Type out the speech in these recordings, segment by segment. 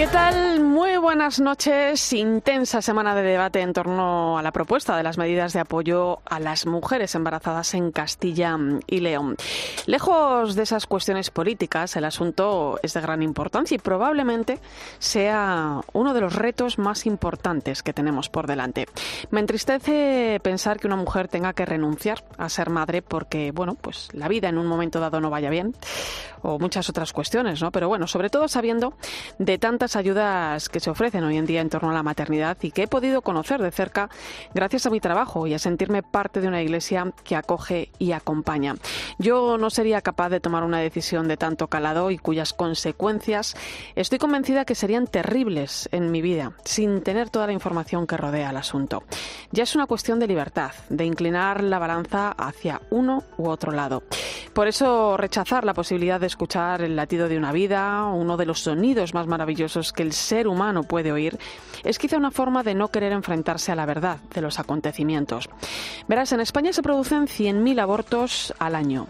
¿Qué tal? Muy buenas noches. Intensa semana de debate en torno a la propuesta de las medidas de apoyo a las mujeres embarazadas en Castilla y León. Lejos de esas cuestiones políticas, el asunto es de gran importancia y probablemente sea uno de los retos más importantes que tenemos por delante. Me entristece pensar que una mujer tenga que renunciar a ser madre porque, bueno, pues la vida en un momento dado no vaya bien o muchas otras cuestiones, ¿no? Pero bueno, sobre todo sabiendo de tantas ayudas que se ofrecen hoy en día en torno a la maternidad y que he podido conocer de cerca gracias a mi trabajo y a sentirme parte de una iglesia que acoge y acompaña. Yo no sería capaz de tomar una decisión de tanto calado y cuyas consecuencias estoy convencida que serían terribles en mi vida sin tener toda la información que rodea el asunto. Ya es una cuestión de libertad, de inclinar la balanza hacia uno u otro lado. Por eso rechazar la posibilidad de escuchar el latido de una vida, uno de los sonidos más maravillosos que el ser humano puede oír, es quizá una forma de no querer enfrentarse a la verdad de los acontecimientos. Verás, en España se producen 100.000 abortos al año.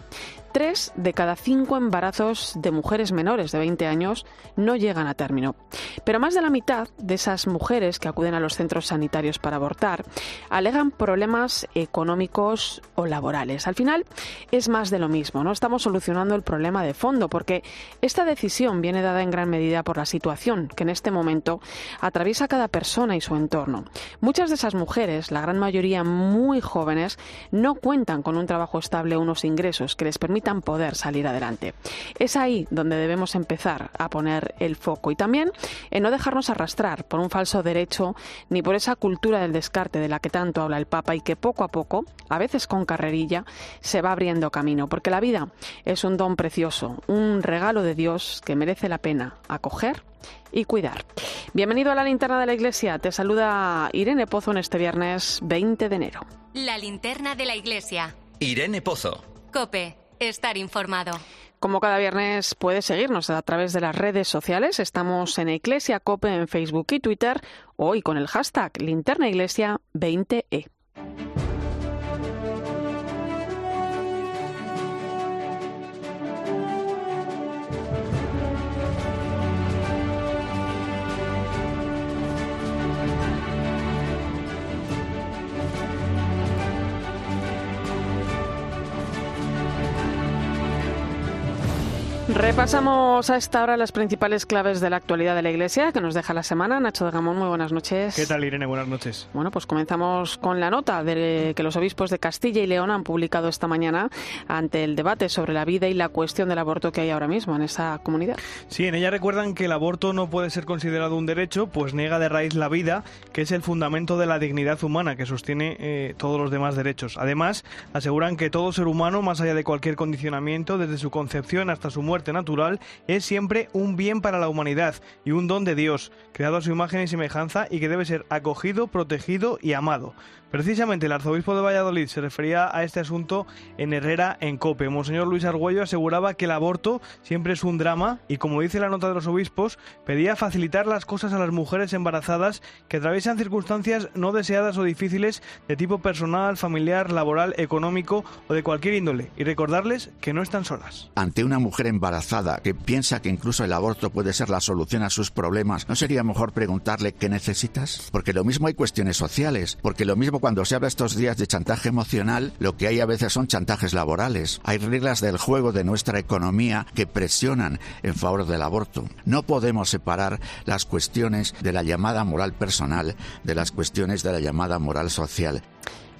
Tres de cada cinco embarazos de mujeres menores de 20 años no llegan a término. Pero más de la mitad de esas mujeres que acuden a los centros sanitarios para abortar alegan problemas económicos o laborales. Al final es más de lo mismo, no estamos solucionando el problema de fondo porque esta decisión viene dada en gran medida por la situación que en este momento atraviesa cada persona y su entorno. Muchas de esas mujeres, la gran mayoría muy jóvenes, no cuentan con un trabajo estable o unos ingresos que les permitan poder salir adelante. Es ahí donde debemos empezar a poner el foco y también en no dejarnos arrastrar por un falso derecho ni por esa cultura del descarte de la que tanto habla el Papa y que poco a poco, a veces con carrerilla, se va abriendo camino, porque la vida es un don precioso, un regalo de Dios que merece la pena acoger y cuidar. Bienvenido a la linterna de la iglesia. Te saluda Irene Pozo en este viernes 20 de enero. La linterna de la iglesia. Irene Pozo. Cope, estar informado. Como cada viernes puedes seguirnos a través de las redes sociales. Estamos en Iglesia Cope en Facebook y Twitter, hoy con el hashtag linternaiglesia20e. Repasamos a esta hora las principales claves de la actualidad de la Iglesia que nos deja la semana. Nacho de Gamón, muy buenas noches. ¿Qué tal, Irene? Buenas noches. Bueno, pues comenzamos con la nota de que los obispos de Castilla y León han publicado esta mañana ante el debate sobre la vida y la cuestión del aborto que hay ahora mismo en esa comunidad. Sí, en ella recuerdan que el aborto no puede ser considerado un derecho, pues niega de raíz la vida, que es el fundamento de la dignidad humana que sostiene eh, todos los demás derechos. Además, aseguran que todo ser humano, más allá de cualquier condicionamiento, desde su concepción hasta su muerte, natural es siempre un bien para la humanidad y un don de Dios, creado a su imagen y semejanza y que debe ser acogido, protegido y amado. Precisamente el arzobispo de Valladolid se refería a este asunto en Herrera en Cope. Monseñor Luis Argüello aseguraba que el aborto siempre es un drama y, como dice la nota de los obispos, pedía facilitar las cosas a las mujeres embarazadas que atraviesan circunstancias no deseadas o difíciles de tipo personal, familiar, laboral, económico o de cualquier índole y recordarles que no están solas. Ante una mujer embarazada que piensa que incluso el aborto puede ser la solución a sus problemas, ¿no sería mejor preguntarle qué necesitas? Porque lo mismo hay cuestiones sociales, porque lo mismo cuando se habla estos días de chantaje emocional, lo que hay a veces son chantajes laborales. Hay reglas del juego de nuestra economía que presionan en favor del aborto. No podemos separar las cuestiones de la llamada moral personal de las cuestiones de la llamada moral social.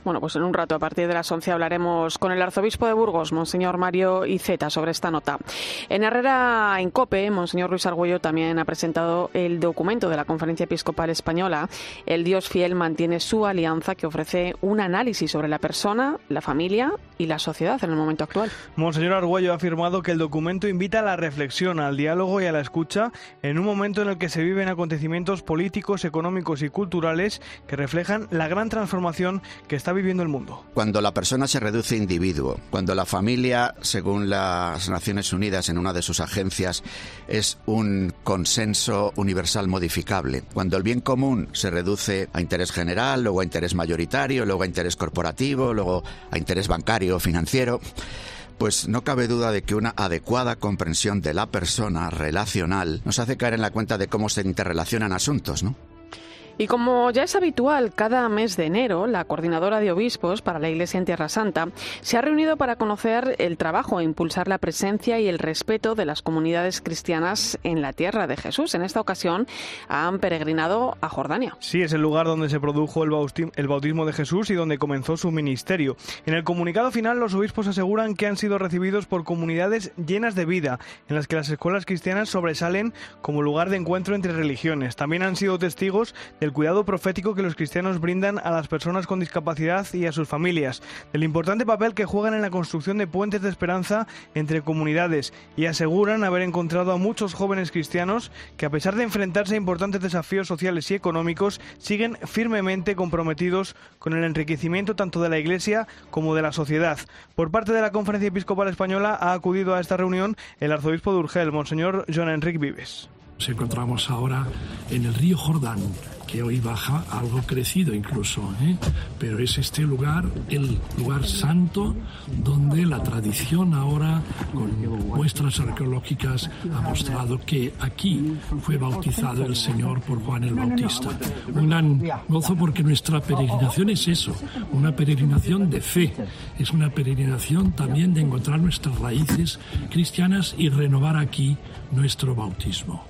Bueno, pues en un rato, a partir de las 11, hablaremos con el arzobispo de Burgos, Monseñor Mario Iceta, sobre esta nota. En Herrera, en COPE, Monseñor Luis Argüello también ha presentado el documento de la Conferencia Episcopal Española. El Dios fiel mantiene su alianza que ofrece un análisis sobre la persona, la familia y la sociedad en el momento actual. Monseñor Argüello ha afirmado que el documento invita a la reflexión, al diálogo y a la escucha en un momento en el que se viven acontecimientos políticos, económicos y culturales que reflejan la gran transformación que está viviendo el mundo. Cuando la persona se reduce a individuo, cuando la familia, según las Naciones Unidas en una de sus agencias, es un consenso universal modificable, cuando el bien común se reduce a interés general, luego a interés mayoritario, luego a interés corporativo, luego a interés bancario o financiero, pues no cabe duda de que una adecuada comprensión de la persona relacional nos hace caer en la cuenta de cómo se interrelacionan asuntos, ¿no? Y como ya es habitual, cada mes de enero, la coordinadora de obispos para la Iglesia en Tierra Santa se ha reunido para conocer el trabajo e impulsar la presencia y el respeto de las comunidades cristianas en la tierra de Jesús. En esta ocasión han peregrinado a Jordania. Sí, es el lugar donde se produjo el bautismo de Jesús y donde comenzó su ministerio. En el comunicado final, los obispos aseguran que han sido recibidos por comunidades llenas de vida, en las que las escuelas cristianas sobresalen como lugar de encuentro entre religiones. También han sido testigos del cuidado profético que los cristianos brindan a las personas con discapacidad y a sus familias, del importante papel que juegan en la construcción de puentes de esperanza entre comunidades y aseguran haber encontrado a muchos jóvenes cristianos que a pesar de enfrentarse a importantes desafíos sociales y económicos siguen firmemente comprometidos con el enriquecimiento tanto de la Iglesia como de la sociedad. Por parte de la Conferencia Episcopal Española ha acudido a esta reunión el arzobispo de Urgel, Monseñor John Enrique Vives. Nos encontramos ahora en el río Jordán, que hoy baja algo crecido incluso, ¿eh? pero es este lugar, el lugar santo, donde la tradición ahora, con muestras arqueológicas, ha mostrado que aquí fue bautizado el Señor por Juan el Bautista. Un gran gozo porque nuestra peregrinación es eso, una peregrinación de fe, es una peregrinación también de encontrar nuestras raíces cristianas y renovar aquí nuestro bautismo.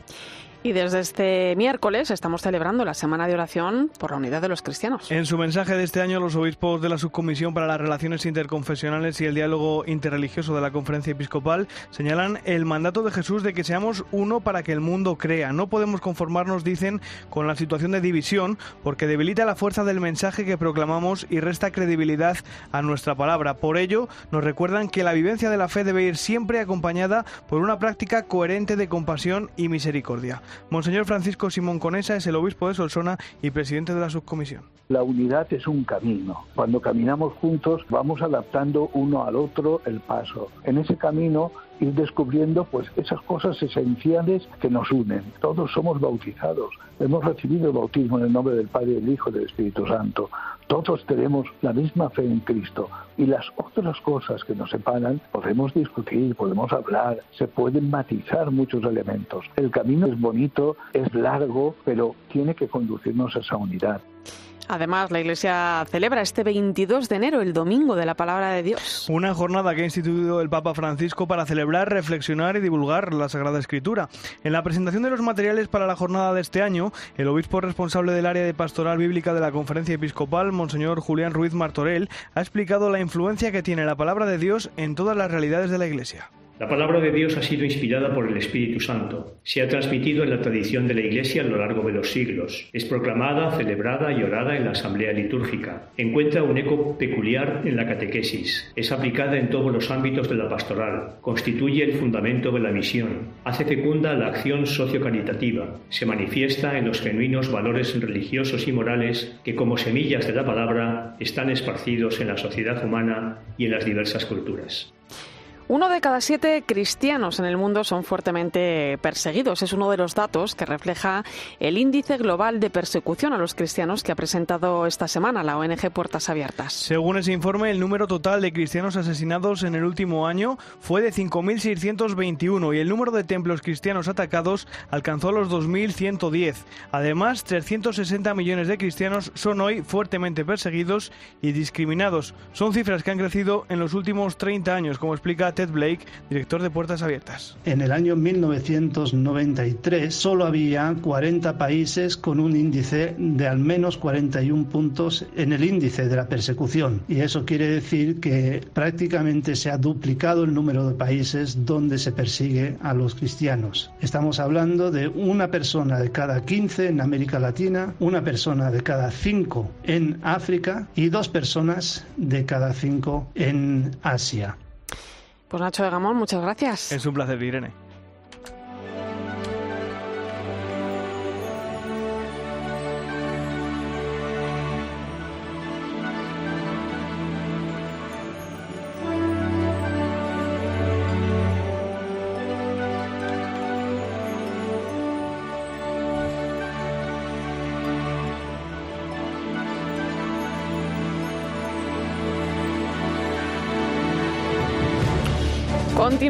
Y desde este miércoles estamos celebrando la Semana de Oración por la Unidad de los Cristianos. En su mensaje de este año, los obispos de la Subcomisión para las Relaciones Interconfesionales y el Diálogo Interreligioso de la Conferencia Episcopal señalan el mandato de Jesús de que seamos uno para que el mundo crea. No podemos conformarnos, dicen, con la situación de división porque debilita la fuerza del mensaje que proclamamos y resta credibilidad a nuestra palabra. Por ello, nos recuerdan que la vivencia de la fe debe ir siempre acompañada por una práctica coherente de compasión y misericordia. Monseñor Francisco Simón Conesa es el obispo de Solsona y presidente de la subcomisión. La unidad es un camino. Cuando caminamos juntos vamos adaptando uno al otro el paso. En ese camino ir descubriendo pues esas cosas esenciales que nos unen. Todos somos bautizados, hemos recibido el bautismo en el nombre del Padre, del Hijo y del Espíritu Santo. Todos tenemos la misma fe en Cristo y las otras cosas que nos separan podemos discutir, podemos hablar, se pueden matizar muchos elementos. El camino es bonito, es largo, pero tiene que conducirnos a esa unidad. Además, la Iglesia celebra este 22 de enero, el Domingo de la Palabra de Dios. Una jornada que ha instituido el Papa Francisco para celebrar, reflexionar y divulgar la Sagrada Escritura. En la presentación de los materiales para la jornada de este año, el obispo responsable del área de pastoral bíblica de la Conferencia Episcopal, Monseñor Julián Ruiz Martorell, ha explicado la influencia que tiene la palabra de Dios en todas las realidades de la Iglesia. La palabra de Dios ha sido inspirada por el Espíritu Santo. Se ha transmitido en la tradición de la Iglesia a lo largo de los siglos. Es proclamada, celebrada y orada en la asamblea litúrgica. Encuentra un eco peculiar en la catequesis. Es aplicada en todos los ámbitos de la pastoral. Constituye el fundamento de la misión. Hace fecunda la acción sociocaritativa. Se manifiesta en los genuinos valores religiosos y morales que como semillas de la palabra están esparcidos en la sociedad humana y en las diversas culturas. Uno de cada siete cristianos en el mundo son fuertemente perseguidos. Es uno de los datos que refleja el índice global de persecución a los cristianos que ha presentado esta semana la ONG Puertas Abiertas. Según ese informe, el número total de cristianos asesinados en el último año fue de 5.621 y el número de templos cristianos atacados alcanzó los 2.110. Además, 360 millones de cristianos son hoy fuertemente perseguidos y discriminados. Son cifras que han crecido en los últimos 30 años, como explica Ted Blake, director de Puertas Abiertas. En el año 1993 solo había 40 países con un índice de al menos 41 puntos en el índice de la persecución. Y eso quiere decir que prácticamente se ha duplicado el número de países donde se persigue a los cristianos. Estamos hablando de una persona de cada 15 en América Latina, una persona de cada 5 en África y dos personas de cada 5 en Asia. Pues Nacho de Gamón, muchas gracias. Es un placer, Irene.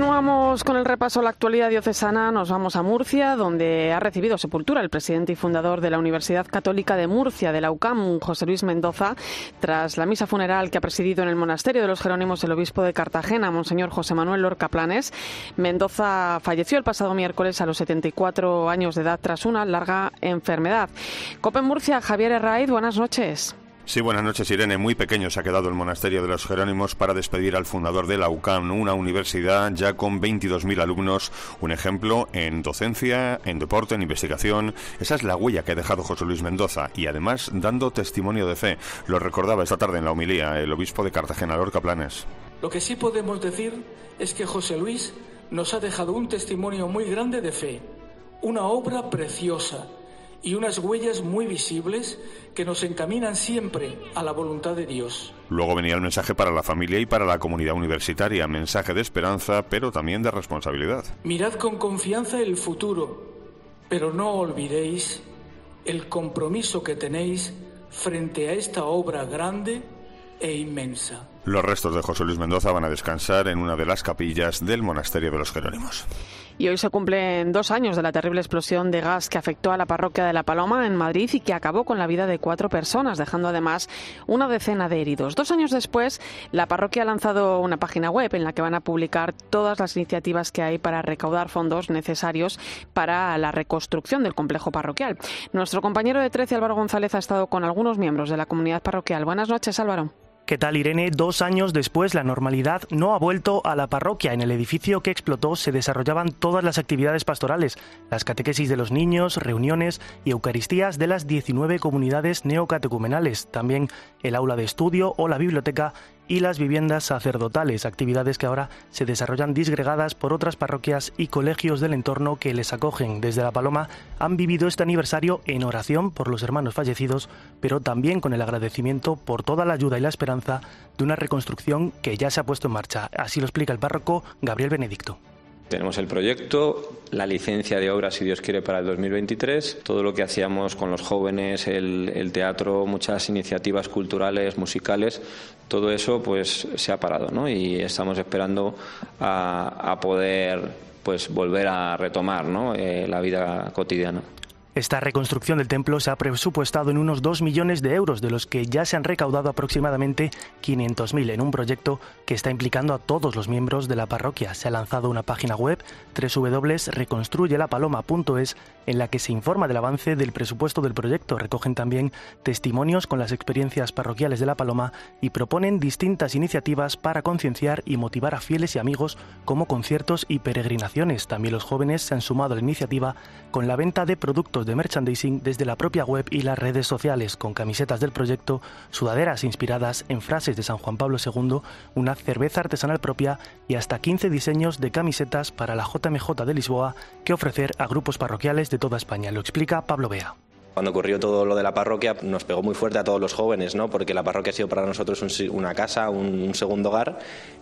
Continuamos con el repaso a la actualidad diocesana. Nos vamos a Murcia, donde ha recibido sepultura el presidente y fundador de la Universidad Católica de Murcia, de la UCAM, José Luis Mendoza, tras la misa funeral que ha presidido en el monasterio de los Jerónimos el obispo de Cartagena, Monseñor José Manuel Lorca Planes. Mendoza falleció el pasado miércoles a los 74 años de edad tras una larga enfermedad. Cope Murcia, Javier Herraiz, buenas noches. Sí, buenas noches, Irene. Muy pequeño se ha quedado el monasterio de los Jerónimos para despedir al fundador de la UCAM, una universidad ya con 22.000 alumnos. Un ejemplo en docencia, en deporte, en investigación. Esa es la huella que ha dejado José Luis Mendoza y además dando testimonio de fe. Lo recordaba esta tarde en la homilía el obispo de Cartagena, Lorca Planes. Lo que sí podemos decir es que José Luis nos ha dejado un testimonio muy grande de fe, una obra preciosa y unas huellas muy visibles que nos encaminan siempre a la voluntad de Dios. Luego venía el mensaje para la familia y para la comunidad universitaria, mensaje de esperanza, pero también de responsabilidad. Mirad con confianza el futuro, pero no olvidéis el compromiso que tenéis frente a esta obra grande e inmensa. Los restos de José Luis Mendoza van a descansar en una de las capillas del monasterio de los Jerónimos. Y hoy se cumplen dos años de la terrible explosión de gas que afectó a la parroquia de La Paloma en Madrid y que acabó con la vida de cuatro personas, dejando además una decena de heridos. Dos años después, la parroquia ha lanzado una página web en la que van a publicar todas las iniciativas que hay para recaudar fondos necesarios para la reconstrucción del complejo parroquial. Nuestro compañero de 13, Álvaro González, ha estado con algunos miembros de la comunidad parroquial. Buenas noches, Álvaro. ¿Qué tal, Irene? Dos años después, la normalidad no ha vuelto a la parroquia. En el edificio que explotó se desarrollaban todas las actividades pastorales, las catequesis de los niños, reuniones y eucaristías de las 19 comunidades neocatecumenales, también el aula de estudio o la biblioteca y las viviendas sacerdotales, actividades que ahora se desarrollan disgregadas por otras parroquias y colegios del entorno que les acogen. Desde La Paloma han vivido este aniversario en oración por los hermanos fallecidos, pero también con el agradecimiento por toda la ayuda y la esperanza de una reconstrucción que ya se ha puesto en marcha. Así lo explica el párroco Gabriel Benedicto. Tenemos el proyecto, la licencia de obras, si Dios quiere, para el 2023, todo lo que hacíamos con los jóvenes, el, teatro, muchas iniciativas culturales, musicales, todo eso pues se ha parado ¿no? y estamos esperando a, poder pues volver a retomar ¿no? Eh, la vida cotidiana. Esta reconstrucción del templo se ha presupuestado en unos 2 millones de euros, de los que ya se han recaudado aproximadamente 500.000 en un proyecto que está implicando a todos los miembros de la parroquia. Se ha lanzado una página web www.reconstruyelapaloma.es en la que se informa del avance del presupuesto del proyecto. Recogen también testimonios con las experiencias parroquiales de La Paloma y proponen distintas iniciativas para concienciar y motivar a fieles y amigos como conciertos y peregrinaciones. También los jóvenes se han sumado a la iniciativa con la venta de productos de merchandising desde la propia web y las redes sociales, con camisetas del proyecto, sudaderas inspiradas en frases de San Juan Pablo II, una cerveza artesanal propia y hasta 15 diseños de camisetas para la JMJ de Lisboa que ofrecer a grupos parroquiales de toda España. Lo explica Pablo Bea. Cuando ocurrió todo lo de la parroquia nos pegó muy fuerte a todos los jóvenes, ¿no? porque la parroquia ha sido para nosotros una casa, un, segundo hogar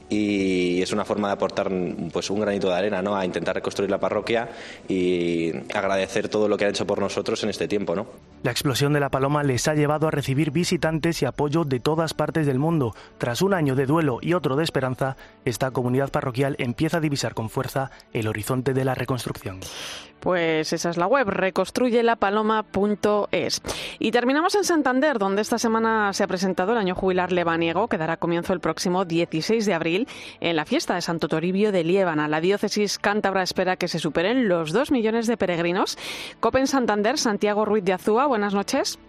y es una forma de aportar pues, un granito de arena ¿no? a intentar reconstruir la parroquia y agradecer todo lo que han hecho por nosotros en este tiempo. ¿no? La explosión de la paloma les ha llevado a recibir visitantes y apoyo de todas partes del mundo. Tras un año de duelo y otro de esperanza, esta comunidad parroquial empieza a divisar con fuerza el horizonte de la reconstrucción. Pues esa es la web, reconstruyelapaloma.es. Y terminamos en Santander, donde esta semana se ha presentado el año jubilar lebaniego, que dará comienzo el próximo 16 de abril en la fiesta de Santo Toribio de Liébana. La diócesis cántabra espera que se superen los dos millones de peregrinos. Copen Santander, Santiago Ruiz de Azúa, buenas noches.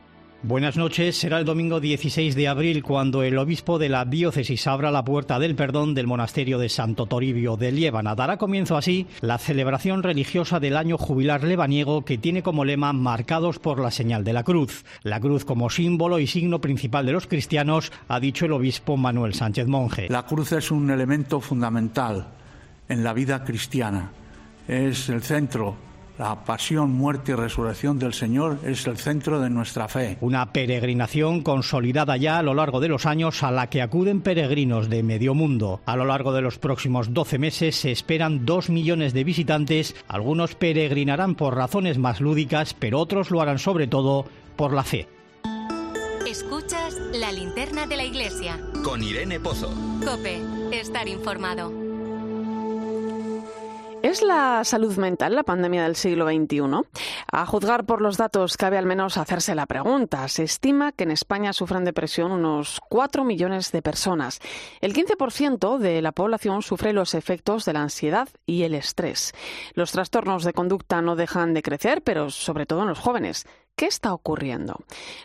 Buenas noches. Será el domingo 16 de abril cuando el obispo de la diócesis abra la puerta del perdón del monasterio de Santo Toribio de Liébana. Dará comienzo así la celebración religiosa del año jubilar lebaniego que tiene como lema marcados por la señal de la cruz. La cruz como símbolo y signo principal de los cristianos, ha dicho el obispo Manuel Sánchez Monje. La cruz es un elemento fundamental en la vida cristiana. Es el centro la pasión, muerte y resurrección del Señor es el centro de nuestra fe. Una peregrinación consolidada ya a lo largo de los años a la que acuden peregrinos de medio mundo. A lo largo de los próximos 12 meses se esperan dos millones de visitantes. Algunos peregrinarán por razones más lúdicas, pero otros lo harán sobre todo por la fe. Escuchas la linterna de la iglesia. Con Irene Pozo. Cope, estar informado. ¿Es la salud mental la pandemia del siglo XXI? A juzgar por los datos, cabe al menos hacerse la pregunta. Se estima que en España sufren depresión unos 4 millones de personas. El 15% de la población sufre los efectos de la ansiedad y el estrés. Los trastornos de conducta no dejan de crecer, pero sobre todo en los jóvenes. ¿Qué está ocurriendo?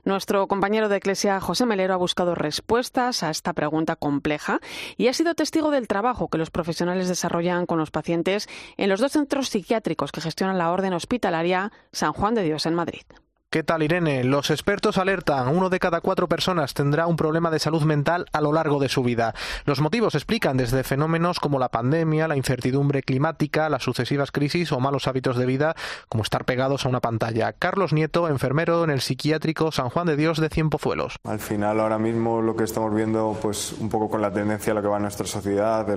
Nuestro compañero de Eclesia, José Melero, ha buscado respuestas a esta pregunta compleja y ha sido testigo del trabajo que los profesionales desarrollan con los pacientes en los dos centros psiquiátricos que gestionan la Orden Hospitalaria San Juan de Dios en Madrid. ¿Qué tal, Irene? Los expertos alertan, uno de cada cuatro personas tendrá un problema de salud mental a lo largo de su vida. Los motivos explican desde fenómenos como la pandemia, la incertidumbre climática, las sucesivas crisis o malos hábitos de vida, como estar pegados a una pantalla. Carlos Nieto, enfermero en el psiquiátrico San Juan de Dios de Cienpozuelos. Al final, ahora mismo lo que estamos viendo, pues un poco con la tendencia a lo que va en nuestra sociedad, de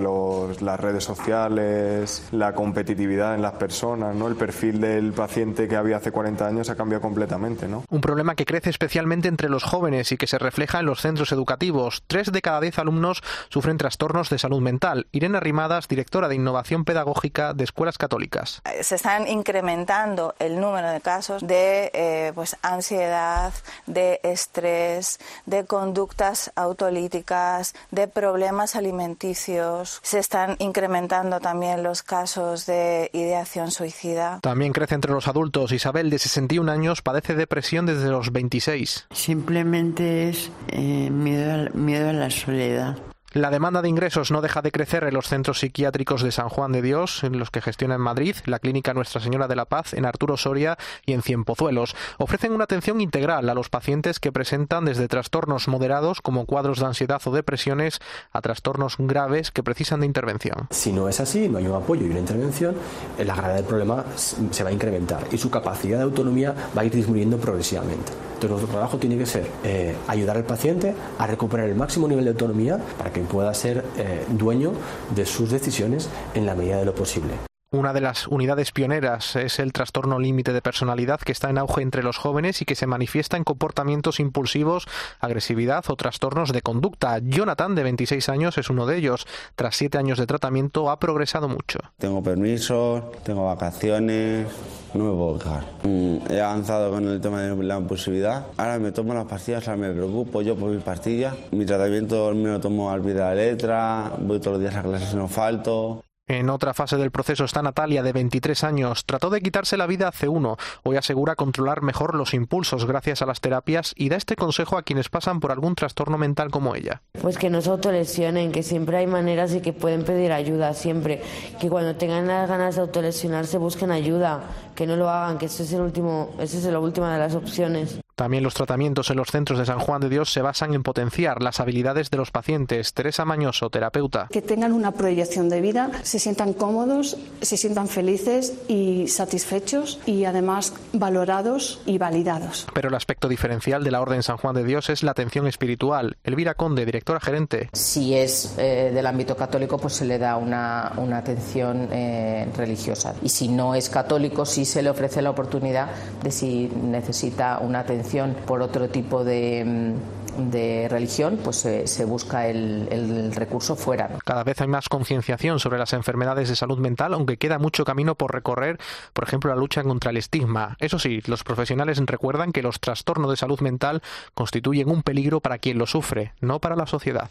las redes sociales, la competitividad en las personas, ¿no? El perfil del paciente que había hace 40 años ha cambiado completamente. Un problema que crece especialmente entre los jóvenes y que se refleja en los centros educativos. Tres de cada diez alumnos sufren trastornos de salud mental. Irene Rimadas, directora de Innovación Pedagógica de Escuelas Católicas. Eh, se están incrementando el número de casos de eh, pues, ansiedad, de estrés, de conductas autolíticas, de problemas alimenticios. Se están incrementando también los casos de ideación suicida. También crece entre los adultos. Isabel, de 61 años, padece depresión desde los 26. Simplemente es eh, miedo, miedo a la soledad. La demanda de ingresos no deja de crecer en los centros psiquiátricos de San Juan de Dios, en los que gestiona en Madrid, la Clínica Nuestra Señora de la Paz, en Arturo Soria y en Cienpozuelos. Ofrecen una atención integral a los pacientes que presentan desde trastornos moderados, como cuadros de ansiedad o depresiones, a trastornos graves que precisan de intervención. Si no es así, no hay un apoyo y una intervención, la gravedad del problema se va a incrementar y su capacidad de autonomía va a ir disminuyendo progresivamente. Entonces, nuestro trabajo tiene que ser eh, ayudar al paciente a recuperar el máximo nivel de autonomía para que pueda ser eh, dueño de sus decisiones en la medida de lo posible. Una de las unidades pioneras es el trastorno límite de personalidad que está en auge entre los jóvenes y que se manifiesta en comportamientos impulsivos, agresividad o trastornos de conducta. Jonathan, de 26 años, es uno de ellos. Tras siete años de tratamiento ha progresado mucho. Tengo permisos, tengo vacaciones, no me puedo quejar. Mm, he avanzado con el tema de la impulsividad. Ahora me tomo las pastillas, ahora me preocupo yo por mis pastillas. Mi tratamiento me lo tomo al pie de la letra, voy todos los días a clases no falto. En otra fase del proceso está Natalia, de 23 años. Trató de quitarse la vida hace uno. Hoy asegura controlar mejor los impulsos gracias a las terapias y da este consejo a quienes pasan por algún trastorno mental como ella. Pues que no se autolesionen, que siempre hay maneras y que pueden pedir ayuda, siempre. Que cuando tengan las ganas de autolesionarse busquen ayuda, que no lo hagan, que ese es el último, esa es la última de las opciones. También los tratamientos en los centros de San Juan de Dios se basan en potenciar las habilidades de los pacientes. Teresa Mañoso, terapeuta. Que tengan una proyección de vida, se sientan cómodos, se sientan felices y satisfechos y además valorados y validados. Pero el aspecto diferencial de la Orden San Juan de Dios es la atención espiritual. Elvira Conde, directora gerente. Si es eh, del ámbito católico, pues se le da una, una atención eh, religiosa. Y si no es católico, sí se le ofrece la oportunidad de si necesita una atención por otro tipo de, mm, de religión, pues se, busca el, recurso fuera. Cada vez hay más concienciación sobre las enfermedades de salud mental, aunque queda mucho camino por recorrer, por ejemplo, la lucha contra el estigma. Eso sí, los profesionales recuerdan que los trastornos de salud mental constituyen un peligro para quien lo sufre, no para la sociedad.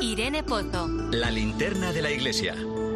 Irene Pozo. La linterna de la iglesia.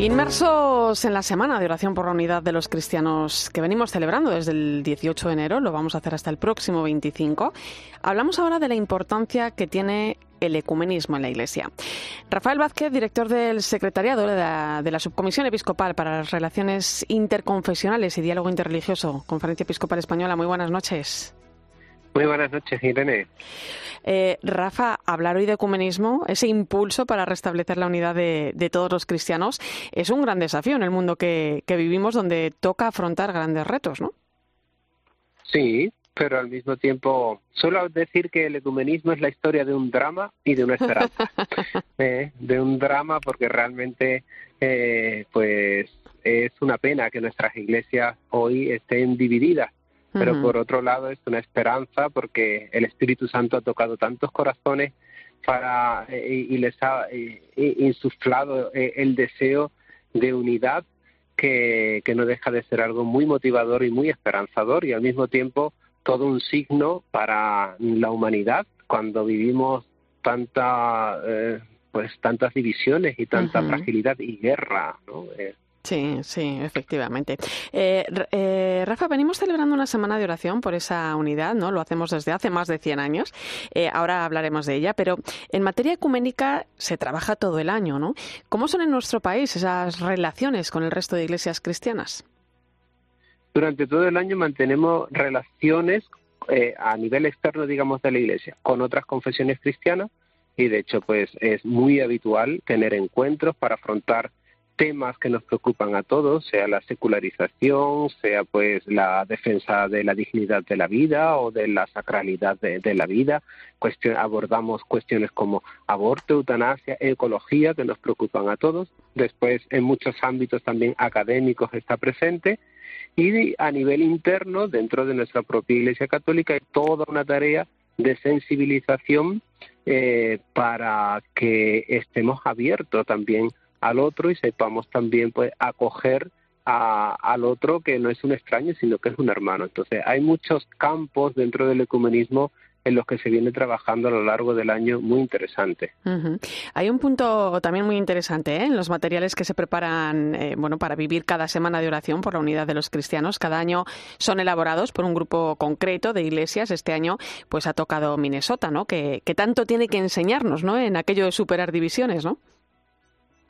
Inmersos en la semana de oración por la unidad de los cristianos que venimos celebrando desde el 18 de enero, lo vamos a hacer hasta el próximo 25, hablamos ahora de la importancia que tiene el ecumenismo en la Iglesia. Rafael Vázquez, director del secretariado de la, Subcomisión Episcopal para las Relaciones Interconfesionales y Diálogo Interreligioso, Conferencia Episcopal Española, muy buenas noches. Muy buenas noches, Irene. Eh, Rafa, hablar hoy de ecumenismo, ese impulso para restablecer la unidad de, todos los cristianos, es un gran desafío en el mundo que, vivimos donde toca afrontar grandes retos, ¿no? Sí, pero al mismo tiempo suelo decir que el ecumenismo es la historia de un drama y de una esperanza. Eh, de un drama porque realmente eh, pues es una pena que nuestras iglesias hoy estén divididas, pero por otro lado es una esperanza porque el Espíritu Santo ha tocado tantos corazones para eh, y, les ha insuflado el deseo de unidad que, que no deja de ser algo muy motivador y muy esperanzador y al mismo tiempo todo un signo para la humanidad cuando vivimos tanta eh, pues tantas divisiones y tanta fragilidad y guerra ¿no? Eh, Sí, sí, efectivamente. Eh, eh, Rafa, venimos celebrando una semana de oración por esa unidad, ¿no? Lo hacemos desde hace más de 100 años. Eh, ahora hablaremos de ella, pero en materia ecuménica se trabaja todo el año, ¿no? ¿Cómo son en nuestro país esas relaciones con el resto de iglesias cristianas? Durante todo el año mantenemos relaciones a nivel externo, digamos, de la iglesia, con otras confesiones cristianas y de hecho, pues es muy habitual tener encuentros para afrontar temas que nos preocupan a todos, sea la secularización, sea pues la defensa de la dignidad de la vida o de la sacralidad de, la vida. abordamos cuestiones como aborto, eutanasia, ecología, que nos preocupan a todos. Después, en muchos ámbitos también académicos está presente. Y a nivel interno, dentro de nuestra propia Iglesia Católica, hay toda una tarea de sensibilización eh, para que estemos abiertos también al otro y sepamos también pues acoger a, al otro que no es un extraño sino que es un hermano. Entonces hay muchos campos dentro del ecumenismo en los que se viene trabajando a lo largo del año muy interesante. Hay un punto también muy interesante ¿eh? en los materiales que se preparan eh, bueno, para vivir cada semana de oración por la unidad de los cristianos. Cada año son elaborados por un grupo concreto de iglesias. Este año pues ha tocado Minnesota, ¿no? que, que tanto tiene que enseñarnos ¿no? en aquello de superar divisiones. ¿no?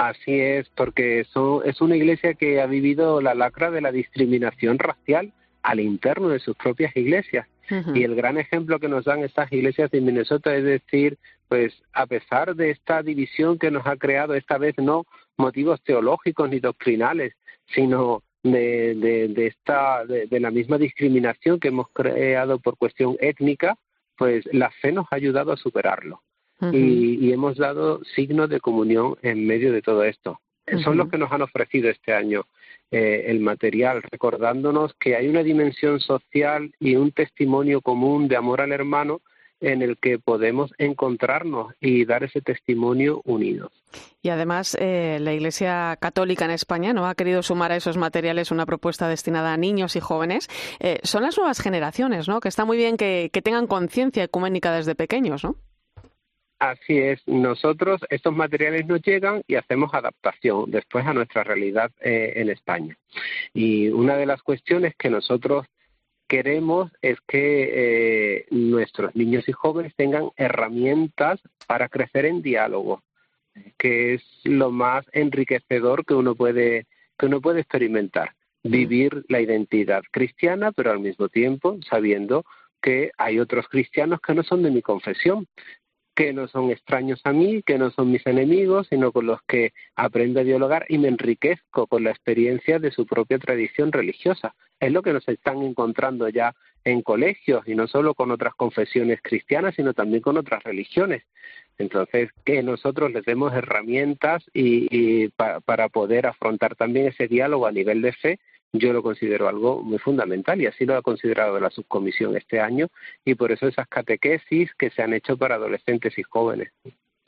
Así es, porque es una iglesia que ha vivido la lacra de la discriminación racial al interno de sus propias iglesias. Y el gran ejemplo que nos dan estas iglesias de Minnesota es decir, pues a pesar de esta división que nos ha creado, esta vez no motivos teológicos ni doctrinales, sino de, de, esta, de la misma discriminación que hemos creado por cuestión étnica, pues la fe nos ha ayudado a superarlo y, hemos dado signos de comunión en medio de todo esto. Son los que nos han ofrecido este año eh, el material, recordándonos que hay una dimensión social y un testimonio común de amor al hermano en el que podemos encontrarnos y dar ese testimonio unidos. Y además, eh, la Iglesia Católica en España no ha querido sumar a esos materiales una propuesta destinada a niños y jóvenes. Eh, son las nuevas generaciones, ¿no? Que está muy bien que, que tengan conciencia ecuménica desde pequeños, ¿no? Así es, nosotros estos materiales nos llegan y hacemos adaptación después a nuestra realidad eh, en España. Y una de las cuestiones que nosotros queremos es que eh, nuestros niños y jóvenes tengan herramientas para crecer en diálogo, que es lo más enriquecedor que uno puede que uno puede experimentar, vivir la identidad cristiana, pero al mismo tiempo sabiendo que hay otros cristianos que no son de mi confesión, que no son extraños a mí, que no son mis enemigos, sino con los que aprendo a dialogar y me enriquezco con la experiencia de su propia tradición religiosa. Es lo que nos están encontrando ya en colegios y no solo con otras confesiones cristianas, sino también con otras religiones. Entonces, que nosotros les demos herramientas y, para poder afrontar también ese diálogo a nivel de fe yo lo considero algo muy fundamental y así lo ha considerado la subcomisión este año y por eso esas catequesis que se han hecho para adolescentes y jóvenes.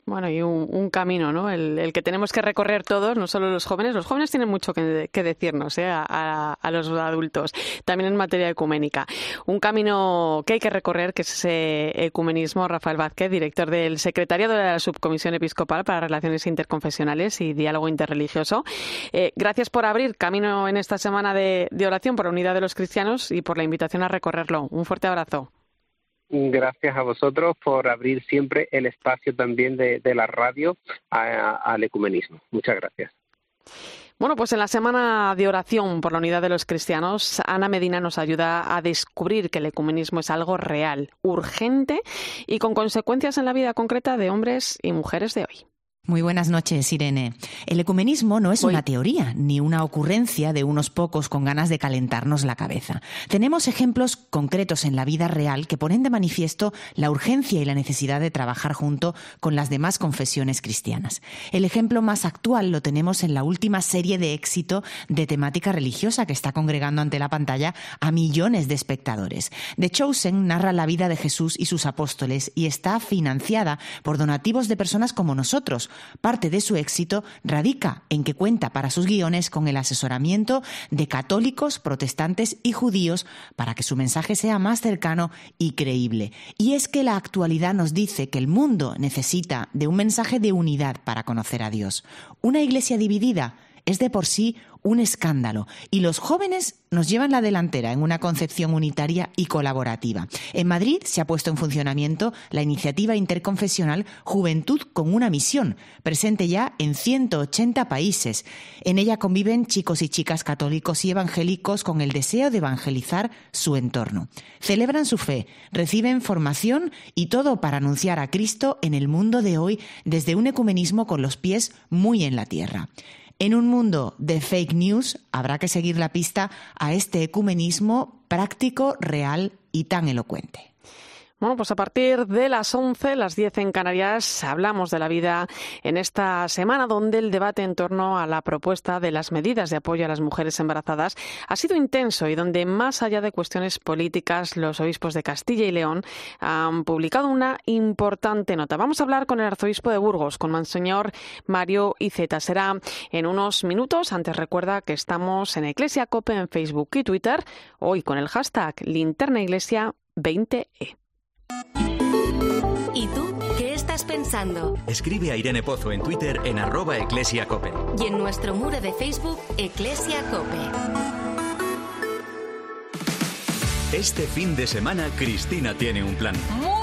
Bueno, y un, camino, ¿no? El, que tenemos que recorrer todos, no solo los jóvenes. Los jóvenes tienen mucho que, decirnos ¿eh? a, los adultos, también en materia ecuménica. Un camino que hay que recorrer, que es ese ecumenismo. Rafael Vázquez, director del Secretariado de la Subcomisión Episcopal para Relaciones Interconfesionales y Diálogo Interreligioso. Eh, gracias por abrir camino en esta semana de oración por la unidad de los cristianos y por la invitación a recorrerlo. Un fuerte abrazo. Gracias a vosotros por abrir siempre el espacio también de, la radio al ecumenismo. Muchas gracias. Bueno, pues en la semana de oración por la unidad de los cristianos, Ana Medina nos ayuda a descubrir que el ecumenismo es algo real, urgente y con consecuencias en la vida concreta de hombres y mujeres de hoy. Muy buenas noches, Irene. El ecumenismo no es una teoría ni una ocurrencia de unos pocos con ganas de calentarnos la cabeza. Tenemos ejemplos concretos en la vida real que ponen de manifiesto la urgencia y la necesidad de trabajar junto con las demás confesiones cristianas. El ejemplo más actual lo tenemos en la última serie de éxito de temática religiosa que está congregando ante la pantalla a millones de espectadores. The Chosen narra la vida de Jesús y sus apóstoles y está financiada por donativos de personas como nosotros Parte de su éxito radica en que cuenta para sus guiones con el asesoramiento de católicos, protestantes y judíos para que su mensaje sea más cercano y creíble. Y es que la actualidad nos dice que el mundo necesita de un mensaje de unidad para conocer a Dios. Una iglesia dividida es de por sí un escándalo y los jóvenes nos llevan la delantera en una concepción unitaria y colaborativa. En Madrid se ha puesto en funcionamiento la iniciativa interconfesional Juventud con una misión, presente ya en 180 países. En ella conviven chicos y chicas católicos y evangélicos con el deseo de evangelizar su entorno. Celebran su fe, reciben formación y todo para anunciar a Cristo en el mundo de hoy desde un ecumenismo con los pies muy en la tierra. En un mundo de fake news habrá que seguir la pista a este ecumenismo práctico, real y tan elocuente. Bueno, pues a partir de las 11, las 10 en Canarias, hablamos de la vida en esta semana donde el debate en torno a la propuesta de las medidas de apoyo a las mujeres embarazadas ha sido intenso y donde, más allá de cuestiones políticas, los obispos de Castilla y León han publicado una importante nota. Vamos a hablar con el arzobispo de Burgos, con Monseñor Mario Iceta. Será en unos minutos. Antes recuerda que estamos en Iglesia Cope en Facebook y Twitter, hoy con el hashtag Linterna Iglesia 20E. ¿Y tú qué estás pensando? Escribe a Irene Pozo en Twitter en arroba eclesiacope. Y en nuestro muro de Facebook, Eclesia Cope. Este fin de semana, Cristina tiene un plan. Muy, muy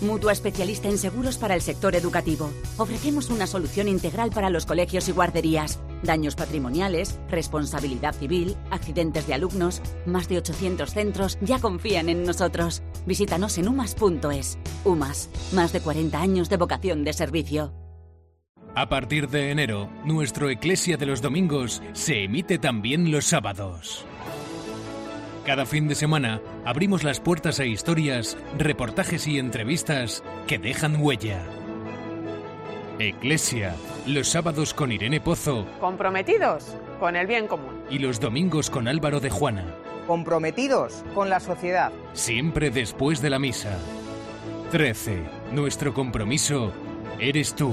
mutua especialista en seguros para el sector educativo. Ofrecemos una solución integral para los colegios y guarderías. Daños patrimoniales, responsabilidad civil, accidentes de alumnos. Más de 800 centros ya confían en nosotros. Visítanos en umas.es. UMAS, más de 40 años de vocación de servicio. A partir de enero, nuestro Eclesia de los Domingos se emite también los sábados. Cada fin de semana abrimos las puertas a historias, reportajes y entrevistas que dejan huella. Eclesia, los sábados con Irene Pozo Comprometidos con el bien común. y los domingos con Álvaro de Juana, comprometidos con la sociedad. siempre después de la misa. 13. Nuestro compromiso eres tú.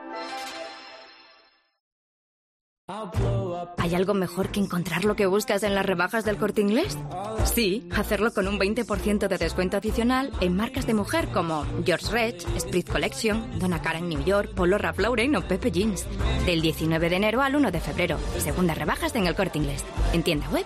¿Hay algo mejor que encontrar lo que buscas en las rebajas del corte inglés? Sí, hacerlo con un 20% de descuento adicional en marcas de mujer como George Rech, Sprit Collection, Donna Karan New York, Polo Ralph Lauren o Pepe Jeans. Del 19 de enero al 1 de febrero. Segundas rebajas en el corte inglés. En tienda web.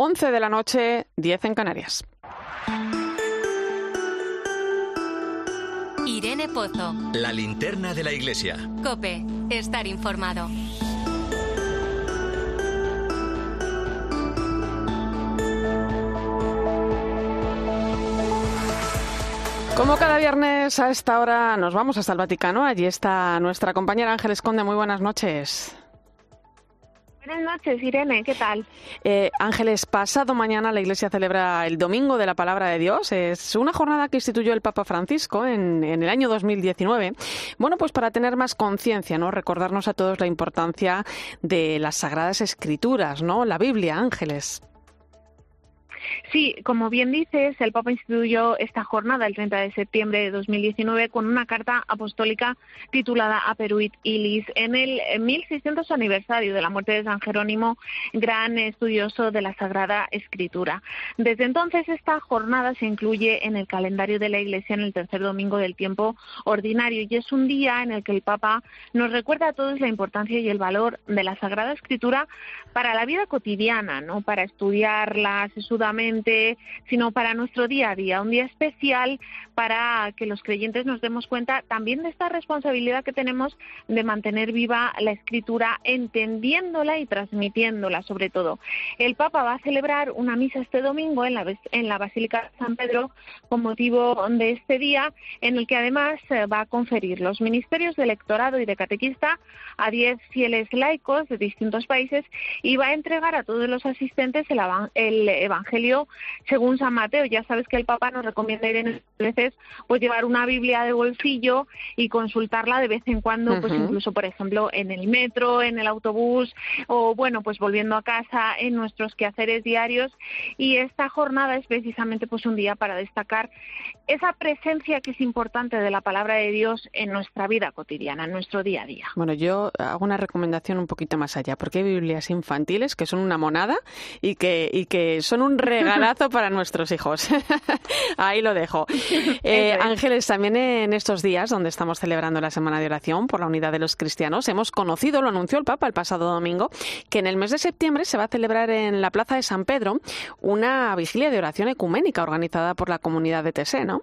Once de la noche, 10 en Canarias. Irene Pozo. La linterna de la iglesia. Cope, estar informado. Como cada viernes a esta hora nos vamos hasta el Vaticano. Allí está nuestra compañera Ángeles Conde. Muy buenas noches. Buenas noches, Irene, ¿qué tal? Eh, Ángeles, pasado mañana la Iglesia celebra el Domingo de la Palabra de Dios. Es una jornada que instituyó el Papa Francisco en, en el año 2019. Bueno, pues para tener más conciencia, ¿no? Recordarnos a todos la importancia de las Sagradas Escrituras, ¿no? La Biblia, Ángeles. Sí, como bien dices, el Papa instituyó esta jornada el 30 de septiembre de 2019 con una carta apostólica titulada Aperuit Ilis en el 1600 aniversario de la muerte de San Jerónimo, gran estudioso de la Sagrada Escritura. Desde entonces esta jornada se incluye en el calendario de la Iglesia en el tercer domingo del tiempo ordinario y es un día en el que el Papa nos recuerda a todos la importancia y el valor de la Sagrada Escritura para la vida cotidiana, no para estudiarla sesudamente sino para nuestro día a día, un día especial para que los creyentes nos demos cuenta también de esta responsabilidad que tenemos de mantener viva la escritura, entendiéndola y transmitiéndola sobre todo. El Papa va a celebrar una misa este domingo en la, en la Basílica de San Pedro con motivo de este día, en el que además eh, va a conferir los ministerios de electorado y de catequista a diez fieles laicos de distintos países y va a entregar a todos los asistentes el, el Evangelio según San Mateo. Ya sabes que el Papa nos recomienda ir en veces pues llevar una Biblia de bolsillo y consultarla de vez en cuando, pues incluso por ejemplo en el metro, en el autobús o bueno, pues volviendo a casa en nuestros quehaceres diarios y esta jornada es precisamente pues un día para destacar esa presencia que es importante de la palabra de Dios en nuestra vida cotidiana, en nuestro día a día. Bueno, yo hago una recomendación un poquito más allá, porque hay Biblias infantiles que son una monada y que, y que son un regalo para nuestros hijos. Ahí lo dejo. Eh, Ángeles, también en estos días donde estamos celebrando la Semana de Oración por la Unidad de los Cristianos, hemos conocido, lo anunció el Papa el pasado domingo, que en el mes de septiembre se va a celebrar en la Plaza de San Pedro una vigilia de oración ecuménica organizada por la comunidad de Tesé, ¿no?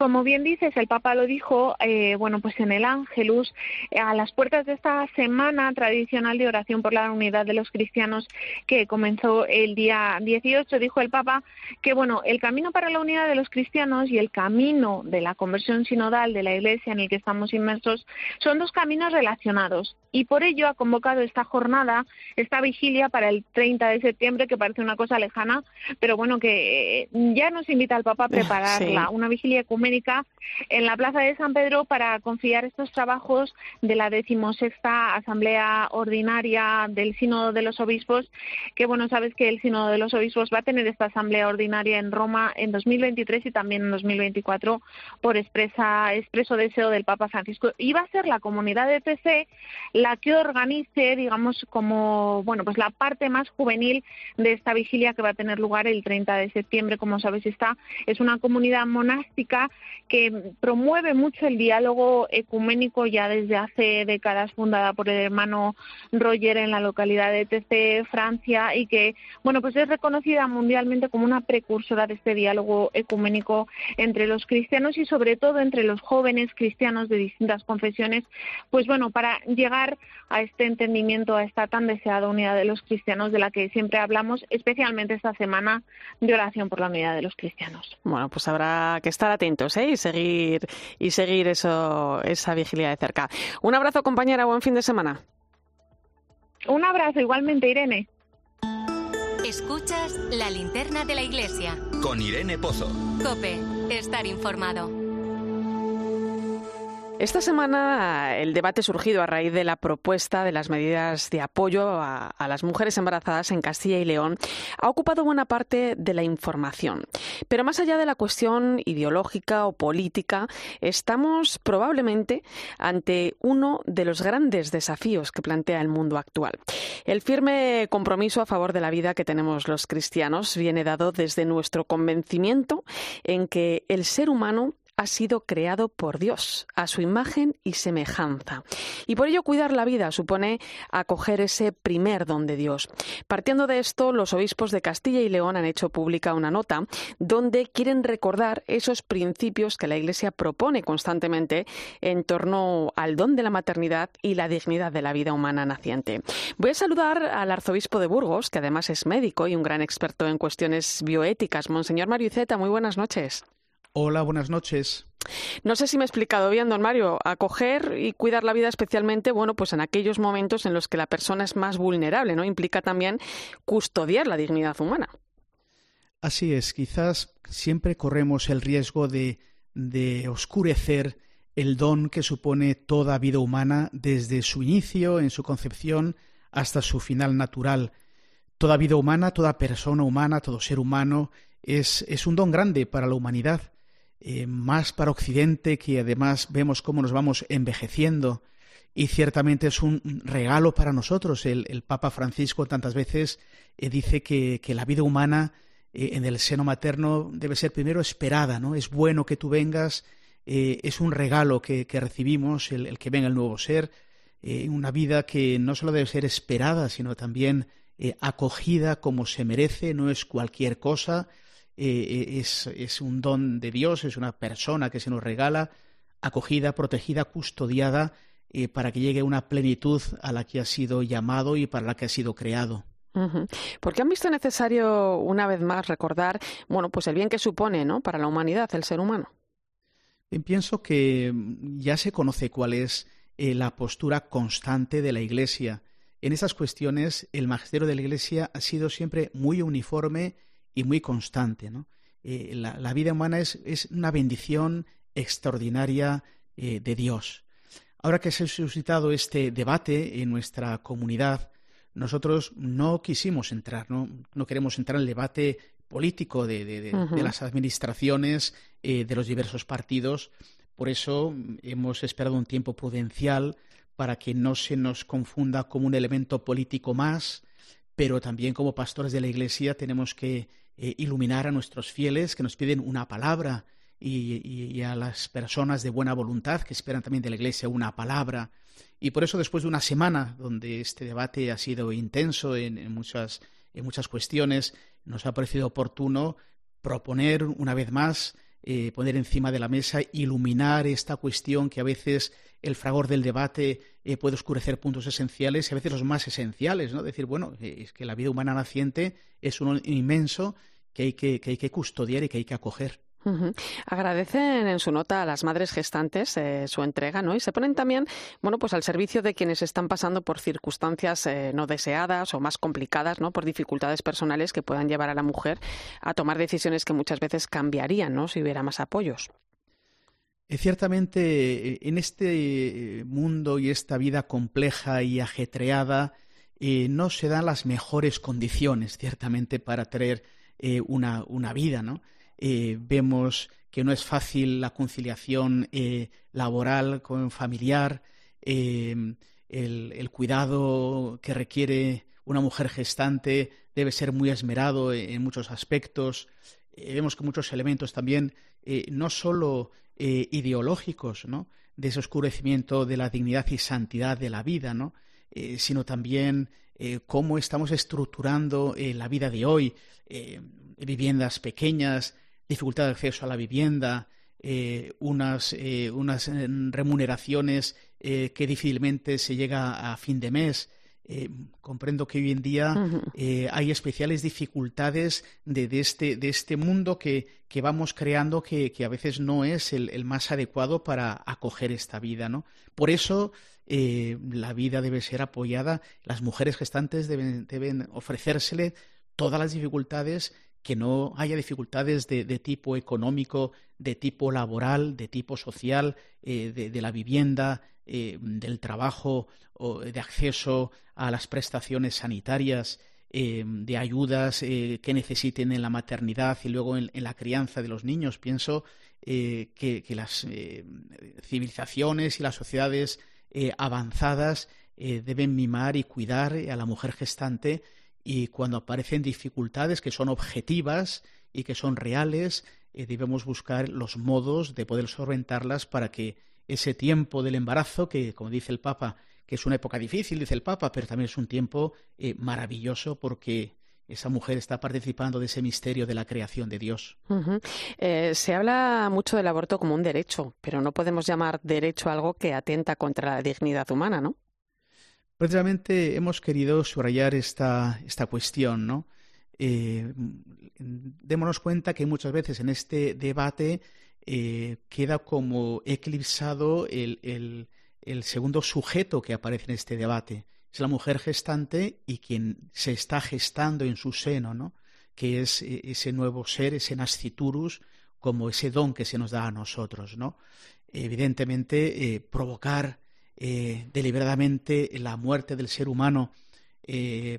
Como bien dices, el Papa lo dijo, eh, bueno, pues en el Ángelus, a las puertas de esta semana tradicional de oración por la unidad de los cristianos que comenzó el día 18, dijo el Papa que, bueno, el camino para la unidad de los cristianos y el camino de la conversión sinodal de la Iglesia en el que estamos inmersos son dos caminos relacionados. Y por ello ha convocado esta jornada, esta vigilia para el 30 de septiembre, que parece una cosa lejana, pero bueno, que ya nos invita el Papa a prepararla, una vigilia ecuménica en la Plaza de San Pedro para confiar estos trabajos de la decimosexta Asamblea Ordinaria del Sínodo de los Obispos, que bueno, sabes que el Sínodo de los Obispos va a tener esta Asamblea Ordinaria en Roma en 2023 y también en 2024 por expresa, expreso deseo del Papa Francisco. Y va a ser la comunidad de TC la que organice, digamos, como, bueno, pues la parte más juvenil de esta vigilia que va a tener lugar el 30 de septiembre. Como sabes, esta es una comunidad monástica que promueve mucho el diálogo ecuménico ya desde hace décadas, fundada por el hermano Roger en la localidad de Tc, Francia, y que, bueno, pues es reconocida mundialmente como una precursora de este diálogo ecuménico entre los cristianos y sobre todo entre los jóvenes cristianos de distintas confesiones, pues bueno, para llegar a este entendimiento, a esta tan deseada unidad de los cristianos de la que siempre hablamos, especialmente esta semana de oración por la unidad de los cristianos. Bueno, pues habrá que estar atentos ¿eh? y seguir y seguir eso, esa vigilia de cerca. Un abrazo, compañera, buen fin de semana. Un abrazo, igualmente, Irene. Escuchas la linterna de la iglesia. Con Irene Pozo. Cope, estar informado. Esta semana el debate surgido a raíz de la propuesta de las medidas de apoyo a, las mujeres embarazadas en Castilla y León ha ocupado buena parte de la información. Pero más allá de la cuestión ideológica o política, estamos probablemente ante uno de los grandes desafíos que plantea el mundo actual. El firme compromiso a favor de la vida que tenemos los cristianos viene dado desde nuestro convencimiento en que el ser humano ha sido creado por Dios, a su imagen y semejanza. Y por ello cuidar la vida supone acoger ese primer don de Dios. Partiendo de esto, los obispos de Castilla y León han hecho pública una nota donde quieren recordar esos principios que la Iglesia propone constantemente en torno al don de la maternidad y la dignidad de la vida humana naciente. Voy a saludar al arzobispo de Burgos, que además es médico y un gran experto en cuestiones bioéticas. Monseñor Mario Iceta, muy buenas noches. Hola, buenas noches. No sé si me he explicado bien, don Mario. Acoger y cuidar la vida especialmente, bueno, pues en aquellos momentos en los que la persona es más vulnerable, ¿no? Implica también custodiar la dignidad humana. Así es, quizás siempre corremos el riesgo de, de oscurecer el don que supone toda vida humana desde su inicio, en su concepción, hasta su final natural. Toda vida humana, toda persona humana, todo ser humano es, es un don grande para la humanidad eh, más para Occidente, que además vemos cómo nos vamos envejeciendo y ciertamente es un regalo para nosotros. El, Papa Francisco tantas veces eh, dice que, la vida humana eh, en el seno materno debe ser primero esperada, ¿no? Es bueno que tú vengas, es un regalo que, recibimos, el, que venga el nuevo ser, una vida que no solo debe ser esperada, sino también acogida como se merece, no es cualquier cosa, eh, es, es, un don de Dios, es una persona que se nos regala, acogida, protegida, custodiada, eh, para que llegue a una plenitud a la que ha sido llamado y para la que ha sido creado. ¿Por qué han visto necesario una vez más recordar, bueno, pues el bien que supone, ¿no? Para la humanidad, el ser humano. pienso que ya se conoce cuál es eh, la postura constante de la Iglesia. En esas cuestiones, el magisterio de la Iglesia ha sido siempre muy uniforme y muy constante. ¿no? Eh, la, vida humana es, es, una bendición extraordinaria eh, de Dios. Ahora que se ha suscitado este debate en nuestra comunidad, nosotros no quisimos entrar, no, no queremos entrar en el debate político de, de, las administraciones eh, de los diversos partidos. Por eso hemos esperado un tiempo prudencial para que no se nos confunda como un elemento político más, pero también como pastores de la Iglesia tenemos que eh, iluminar a nuestros fieles que nos piden una palabra y, a las personas de buena voluntad que esperan también de la Iglesia una palabra. Y por eso después de una semana donde este debate ha sido intenso en, muchas, en muchas cuestiones, nos ha parecido oportuno proponer una vez más eh, poner encima de la mesa, iluminar esta cuestión que a veces el fragor del debate eh, puede oscurecer puntos esenciales y a veces los más esenciales, ¿no? Decir, bueno, eh, es que la vida humana naciente es un inmenso que hay que, que hay que custodiar y que hay que acoger. Agradecen en su nota a las madres gestantes eh, su entrega, ¿no? Y se ponen también, bueno, pues al servicio de quienes están pasando por circunstancias eh, no deseadas o más complicadas, ¿no? Por dificultades personales que puedan llevar a la mujer a tomar decisiones que muchas veces cambiarían, ¿no? Si hubiera más apoyos. Eh, ciertamente, en este mundo y esta vida compleja y ajetreada, no se dan las mejores condiciones, ciertamente, para tener una, una vida, ¿no? Eh, vemos que no es fácil la conciliación eh, laboral con familiar, eh, el, cuidado que requiere una mujer gestante debe ser muy esmerado en, muchos aspectos. vemos que muchos elementos también, no solo ideológicos, ¿no? de ese oscurecimiento de la dignidad y santidad de la vida, ¿no? sino también cómo estamos estructurando la vida de hoy, viviendas pequeñas, dificultad de acceso a la vivienda, eh, unas, eh, unas, eh, remuneraciones que difícilmente se llega a fin de mes. comprendo que hoy en día hay especiales dificultades de, este, de este mundo que, que vamos creando que, que, a veces no es el, el, más adecuado para acoger esta vida. ¿no? Por eso la vida debe ser apoyada, las mujeres gestantes deben, deben ofrecérsele todas las dificultades que no haya dificultades de, tipo económico, de tipo laboral, de tipo social, eh, de, la vivienda, eh, del trabajo, de acceso a las prestaciones sanitarias, eh, de ayudas que necesiten en la maternidad y luego en, la crianza de los niños. Pienso que, las civilizaciones y las sociedades avanzadas deben mimar y cuidar a la mujer gestante y cuando aparecen dificultades que son objetivas y que son reales, debemos buscar los modos de poder solventarlas para que ese tiempo del embarazo, que como dice el Papa, que es una época difícil, dice el Papa, pero también es un tiempo maravilloso porque esa mujer está participando de ese misterio de la creación de Dios. Eh, se habla mucho del aborto como un derecho, pero no podemos llamar derecho algo que atenta contra la dignidad humana, ¿no? Precisamente hemos querido subrayar esta, esta cuestión, ¿no? Eh, démonos cuenta que muchas veces en este debate eh, queda como eclipsado el segundo sujeto que aparece en este debate, es la mujer gestante y quien se está gestando en su seno, ¿no? que es eh, ese nuevo ser, ese nasciturus, como ese don que se nos da a nosotros. ¿no? Evidentemente, provocar eh, deliberadamente la muerte del ser humano,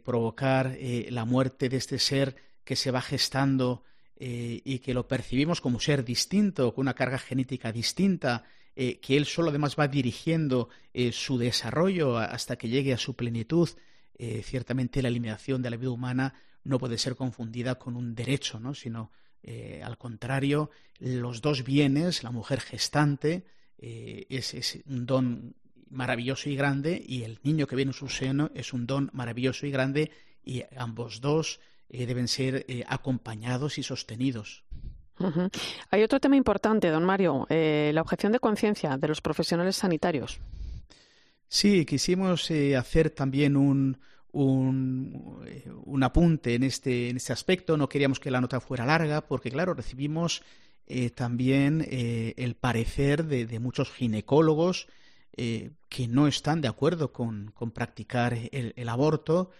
provocar la muerte de este ser que se va gestando y que lo percibimos como ser distinto, con una carga genética distinta, eh, que él solo además va dirigiendo eh, su desarrollo hasta que llegue a su plenitud. Eh, ciertamente la eliminación de la vida humana no puede ser confundida con un derecho, ¿no? sino al contrario, los dos bienes, la mujer gestante, es, es, un don maravilloso y grande y el niño que viene en su seno es un don maravilloso y grande y ambos dos deben ser acompañados y sostenidos. Hay otro tema importante, don Mario, eh, la objeción de conciencia de los profesionales sanitarios. Sí, quisimos eh, hacer también un, un, eh, un, apunte en este, en este aspecto. No queríamos que la nota fuera larga porque, claro, recibimos también el parecer de, muchos ginecólogos que no están de acuerdo con, con practicar el aborto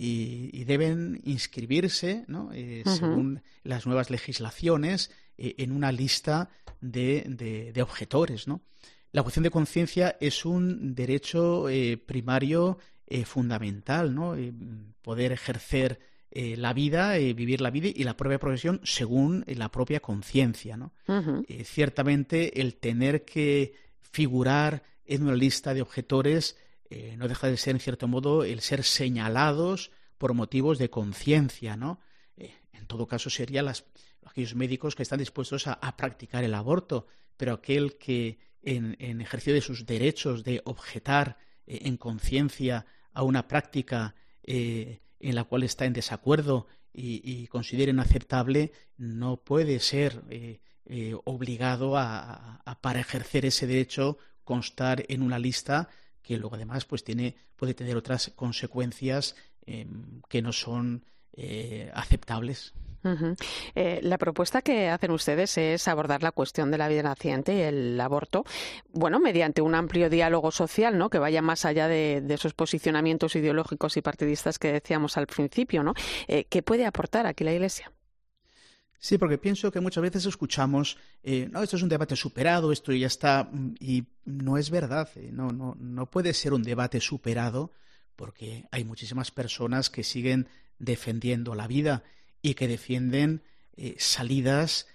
y, deben inscribirse, ¿no? Eh, según las nuevas legislaciones, eh, en una lista de, de, objetores. ¿no? La objeción de conciencia es un derecho eh, primario fundamental, ¿no? poder ejercer la vida, vivir la vida y la propia profesión según la propia conciencia. ¿no? ciertamente el tener que figurar en una lista de objetores eh, no deja de ser, en cierto modo, el ser señalados por motivos de conciencia, ¿no? Eh, en todo caso, serían las, aquellos médicos que están dispuestos a, practicar el aborto, pero aquel que en, ejercicio de sus derechos de objetar eh, en conciencia a una práctica en la cual está en desacuerdo y, considera inaceptable, no puede ser obligado a, para ejercer ese derecho constar en una lista que luego además pues tiene, puede tener otras consecuencias em, que no son eh, aceptables. Eh, la propuesta que hacen ustedes es abordar la cuestión de la vida naciente y el aborto, bueno, mediante un amplio diálogo social, ¿no? Que vaya más allá de, esos posicionamientos ideológicos y partidistas que decíamos al principio, ¿no? Eh, ¿Qué puede aportar aquí la Iglesia? Sí, porque pienso que muchas veces escuchamos, eh, no, esto es un debate superado, esto ya está, mm, y no es verdad, eh, no, no, no puede ser un debate superado porque hay muchísimas personas que siguen defendiendo la vida y que defienden eh, salidas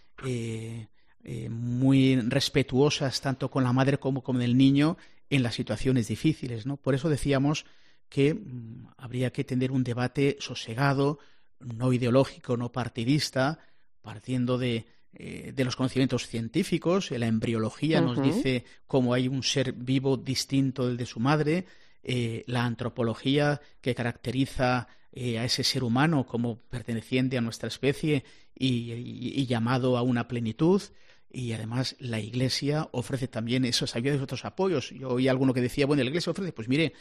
muy respetuosas tanto con la madre como con el niño en las situaciones difíciles. ¿no? Por eso decíamos que mm, habría que tener un debate sosegado, no ideológico, no partidista, partiendo de, eh, de los conocimientos científicos, la embriología nos dice cómo hay un ser vivo distinto del de su madre, eh, la antropología que caracteriza eh, a ese ser humano como perteneciente a nuestra especie y, llamado a una plenitud. Y además la Iglesia ofrece también esos ayudas y otros apoyos. Yo oí alguno que decía, bueno, la Iglesia ofrece, pues mire,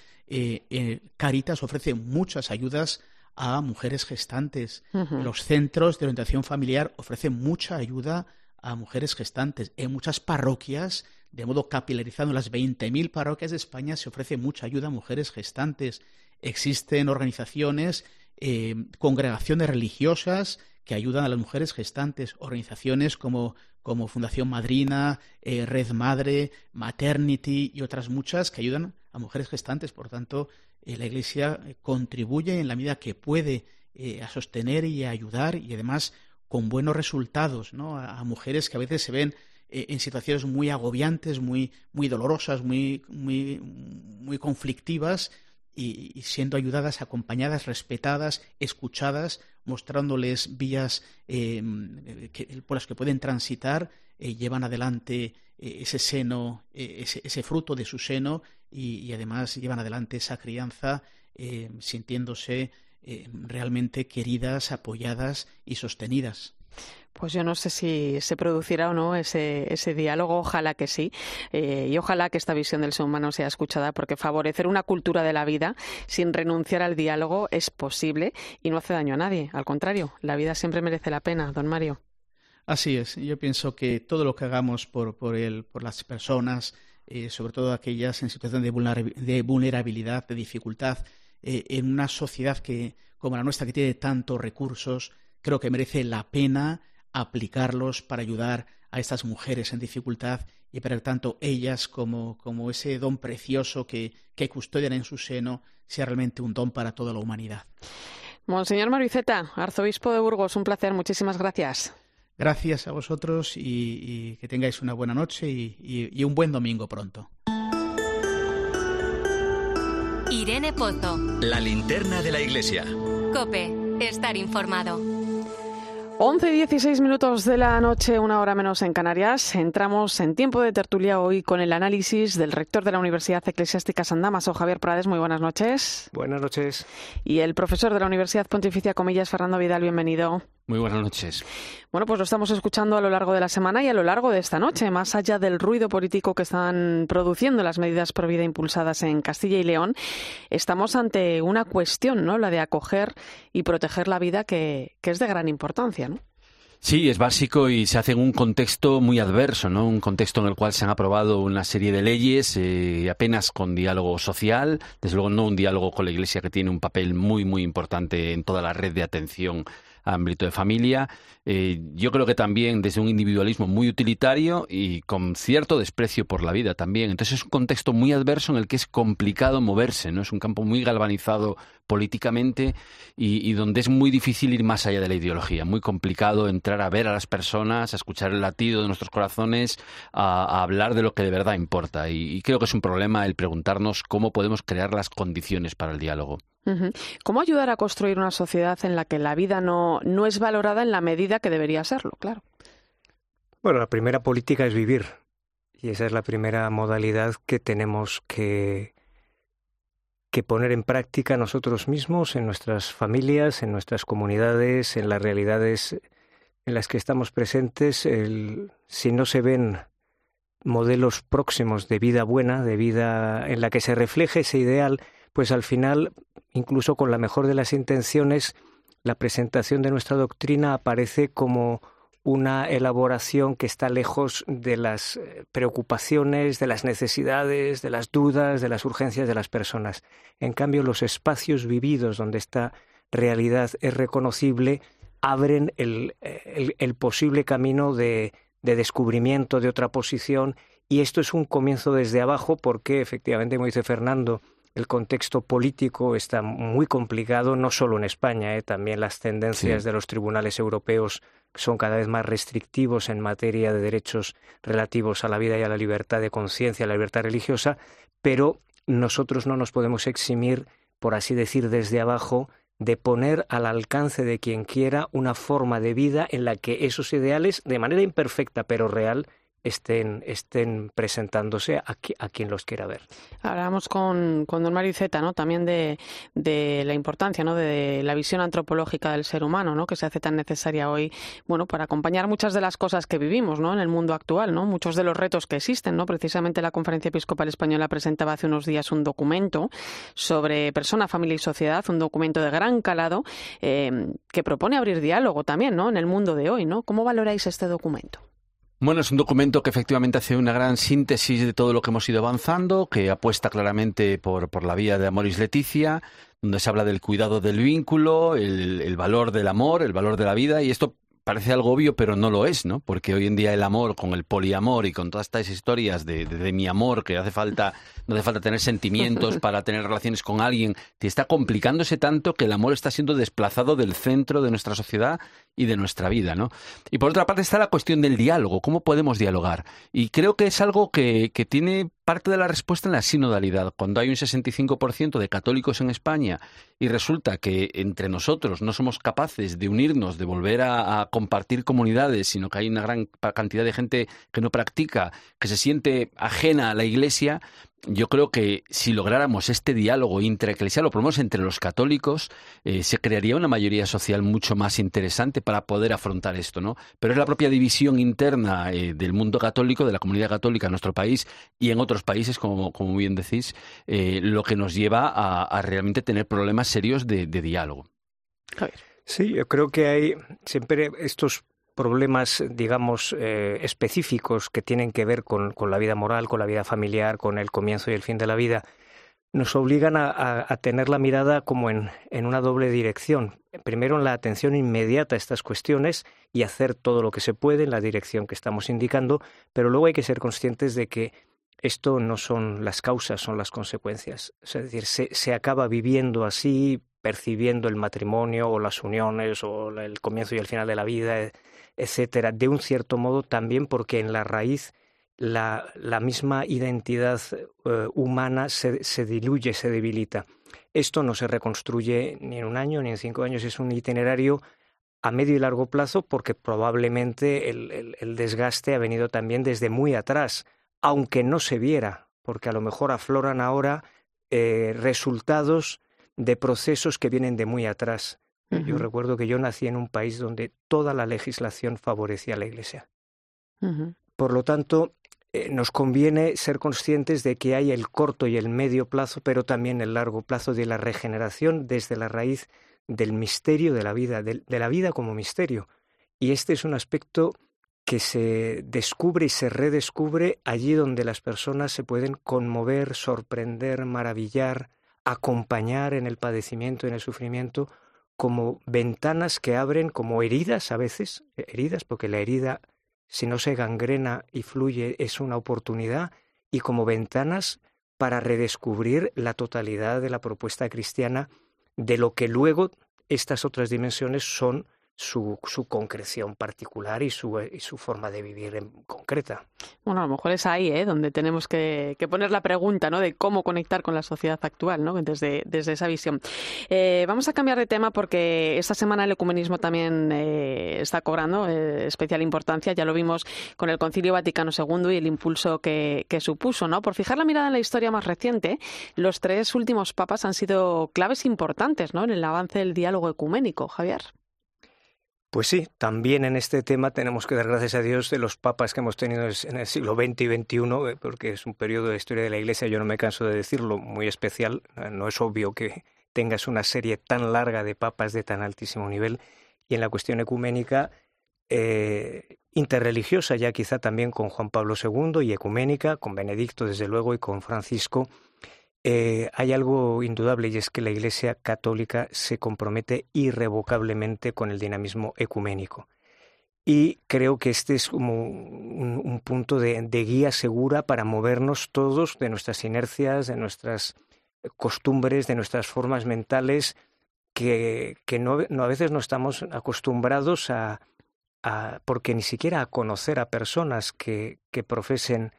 Caritas ofrece muchas ayudas a mujeres gestantes. Los centros de orientación familiar ofrecen mucha ayuda a mujeres gestantes. En muchas parroquias, de modo capilarizado, en las 20.000 parroquias de España se ofrece mucha ayuda a mujeres gestantes. Existen organizaciones, eh, congregaciones religiosas que ayudan a las mujeres gestantes, organizaciones como, como Fundación Madrina, eh, Red Madre, Maternity y otras muchas que ayudan a mujeres gestantes. Por tanto, eh, la Iglesia eh, contribuye en la medida que puede a sostener y a ayudar y además con buenos resultados ¿no? a, mujeres que a veces se ven en situaciones muy agobiantes, muy, muy dolorosas, muy, muy, muy conflictivas y, siendo ayudadas, acompañadas, respetadas, escuchadas, mostrándoles vías em, por las que pueden transitar, eh, llevan adelante eh, ese seno, eh, ese, fruto de su seno y, además llevan adelante esa crianza em, sintiéndose em, realmente queridas, apoyadas y sostenidas. Pues yo no sé si se producirá o no ese, ese diálogo, ojalá que sí, eh, y ojalá que esta visión del ser humano sea escuchada, porque favorecer una cultura de la vida sin renunciar al diálogo es posible y no hace daño a nadie. Al contrario, la vida siempre merece la pena, don Mario. Así es, yo pienso que todo lo que hagamos por, por, el, por las personas, eh, sobre todo aquellas en situación de, vulnerabilidad, de dificultad, eh, en una sociedad que, como la nuestra, que tiene tantos recursos, creo que merece la pena aplicarlos para ayudar a estas mujeres en dificultad y para tanto ellas como, como ese don precioso que, que custodian en su seno sea realmente un don para toda la humanidad. Monseñor Mariceta, arzobispo de Burgos, un placer, muchísimas gracias. Gracias a vosotros y, que tengáis una buena noche y, y un buen domingo pronto. Irene Pozo. La linterna de la iglesia. Cope, estar informado. 11 y 16 minutos de la noche, una hora menos en Canarias. Entramos en tiempo de tertulia hoy con el análisis del rector de la Universidad Eclesiástica San Damaso, Javier Prades. Muy buenas noches. Buenas noches. Y el profesor de la Universidad Pontificia Comillas, Fernando Vidal, bienvenido. Muy buenas noches. Bueno, pues lo estamos escuchando a lo largo de la semana y a lo largo de esta noche, más allá del ruido político que están produciendo las medidas pro vida impulsadas en Castilla y León, estamos ante una cuestión, ¿no? La de acoger y proteger la vida que, que es de gran importancia, ¿no? Sí, es básico y se hace en un contexto muy adverso, ¿no? Un contexto en el cual se han aprobado una serie de leyes eh, apenas con diálogo social, desde luego no un diálogo con la Iglesia que tiene un papel muy, muy importante en toda la red de atención ámbito de familia. Eh, yo creo que también desde un individualismo muy utilitario y con cierto desprecio por la vida también. Entonces es un contexto muy adverso en el que es complicado moverse, ¿no? Es un campo muy galvanizado políticamente y, donde es muy difícil ir más allá de la ideología, muy complicado entrar a ver a las personas, a escuchar el latido de nuestros corazones, a, hablar de lo que de verdad importa. y creo que es un problema el preguntarnos cómo podemos crear las condiciones para el diálogo. ¿Cómo ayudar a construir una sociedad en la que la vida no, no es valorada en la medida que debería serlo? Claro. Bueno, la primera política es vivir. Y esa es la primera modalidad que tenemos que, que poner en práctica nosotros mismos, en nuestras familias, en nuestras comunidades, en las realidades en las que estamos presentes. si no se ven modelos próximos de vida buena, de vida en la que se refleje ese ideal, pues al final, incluso con la mejor de las intenciones, la presentación de nuestra doctrina aparece como una elaboración que está lejos de las eh, preocupaciones, de las necesidades, de las dudas, de las urgencias de las personas. En cambio, los espacios vividos donde esta realidad es reconocible abren el, posible camino de, de descubrimiento de otra posición y esto es un comienzo desde abajo porque, efectivamente, como dice Fernando, el contexto político está muy complicado, no solo en España, ¿eh? también las tendencias de los tribunales europeos son cada vez más restrictivos en materia de derechos relativos a la vida y a la libertad de conciencia, a la libertad religiosa, pero nosotros no nos podemos eximir, por así decir, desde abajo, de poner al alcance de quien quiera una forma de vida en la que esos ideales, de manera imperfecta pero real, estén, estén presentándose a, a, quien los quiera ver. Hablábamos con, con don Mariceta, ¿no? También de, de, la importancia, ¿no? De la visión antropológica del ser humano, ¿no? Que se hace tan necesaria hoy, bueno, para acompañar muchas de las cosas que vivimos, ¿no? En el mundo actual, ¿no? Muchos de los retos que existen, ¿no? Precisamente la Conferencia Episcopal Española presentaba hace unos días un documento sobre persona, familia y sociedad, un documento de gran calado eh, que propone abrir diálogo también, ¿no? En el mundo de hoy, ¿no? ¿Cómo valoráis este documento? Bueno, es un documento que efectivamente hace una gran síntesis de todo lo que hemos ido avanzando, que apuesta claramente por, por la vía de Amoris Leticia, donde se habla del cuidado del vínculo, el, el valor del amor, el valor de la vida, y esto parece algo obvio, pero no lo es, ¿no? Porque hoy en día el amor, con el poliamor y con todas estas historias de, de, mi amor, que hace falta, no hace falta tener sentimientos para tener relaciones con alguien, te está complicándose tanto que el amor está siendo desplazado del centro de nuestra sociedad y de nuestra vida, ¿no? Y por otra parte está la cuestión del diálogo, cómo podemos dialogar. Y creo que es algo que, que tiene parte de la respuesta en la sinodalidad. Cuando hay un 65% de católicos en España y resulta que entre nosotros no somos capaces de unirnos, de volver a, a, compartir comunidades, sino que hay una gran cantidad de gente que no practica, que se siente ajena a la Iglesia, yo creo que si lográramos este diálogo intraeclesial, o por lo menos entre los católicos, eh, se crearía una mayoría social mucho más interesante para poder afrontar esto, ¿no? Pero es la propia división interna eh, del mundo católico, de la comunidad católica en nuestro país y en otros países, como, como bien decís, eh, lo que nos lleva a, a, realmente tener problemas serios de, de diálogo. Sí, yo creo que hay siempre estos problemas, digamos, eh, específicos que tienen que ver con, con, la vida moral, con la vida familiar, con el comienzo y el fin de la vida, nos obligan a, a, a tener la mirada como en, en, una doble dirección. Primero en la atención inmediata a estas cuestiones y hacer todo lo que se puede en la dirección que estamos indicando, pero luego hay que ser conscientes de que esto no son las causas, son las consecuencias. Es decir, se, se acaba viviendo así, percibiendo el matrimonio o las uniones o el comienzo y el final de la vida, etcétera, de un cierto modo también porque en la raíz la, la misma identidad eh, humana se, se, diluye, se debilita. Esto no se reconstruye ni en un año ni en cinco años, es un itinerario a medio y largo plazo porque probablemente el, el, desgaste ha venido también desde muy atrás, aunque no se viera, porque a lo mejor afloran ahora eh, resultados de procesos que vienen de muy atrás. Uh -huh. Yo recuerdo que yo nací en un país donde toda la legislación favorecía a la Iglesia. Uh -huh. Por lo tanto, eh, nos conviene ser conscientes de que hay el corto y el medio plazo, pero también el largo plazo de la regeneración desde la raíz del misterio de la vida, de, de la vida como misterio. Y este es un aspecto que se descubre y se redescubre allí donde las personas se pueden conmover, sorprender, maravillar, acompañar en el padecimiento, en el sufrimiento, como ventanas que abren como heridas a veces, heridas, porque la herida, si no se gangrena y fluye, es una oportunidad, y como ventanas para redescubrir la totalidad de la propuesta cristiana, de lo que luego estas otras dimensiones son su, su concreción particular y su, y su forma de vivir en concreta. Bueno, a lo mejor es ahí ¿eh? donde tenemos que, poner la pregunta ¿no? de cómo conectar con la sociedad actual ¿no? desde, esa visión. Eh, vamos a cambiar de tema porque esta semana el ecumenismo también eh, está cobrando eh, especial importancia. Ya lo vimos con el Concilio Vaticano II y el impulso que, que supuso. ¿no? Por fijar la mirada en la historia más reciente, los tres últimos papas han sido claves importantes ¿no? en el avance del diálogo ecuménico. Javier. Pues sí, también en este tema tenemos que dar gracias a Dios de los papas que hemos tenido en el siglo XX y XXI, eh, porque es un periodo de historia de la Iglesia, yo no me canso de decirlo, muy especial. Eh, no es obvio que tengas una serie tan larga de papas de tan altísimo nivel. Y en la cuestión ecuménica, eh, interreligiosa, ya quizá también con Juan Pablo II y ecuménica, con Benedicto desde luego y con Francisco, eh, hay algo indudable y es que la Iglesia católica se compromete irrevocablemente con el dinamismo ecuménico. Y creo que este es como un, un punto de, guía segura para movernos todos de nuestras inercias, de nuestras costumbres, de nuestras formas mentales, que, no, a veces no estamos acostumbrados a, porque ni siquiera a conocer a personas que, profesen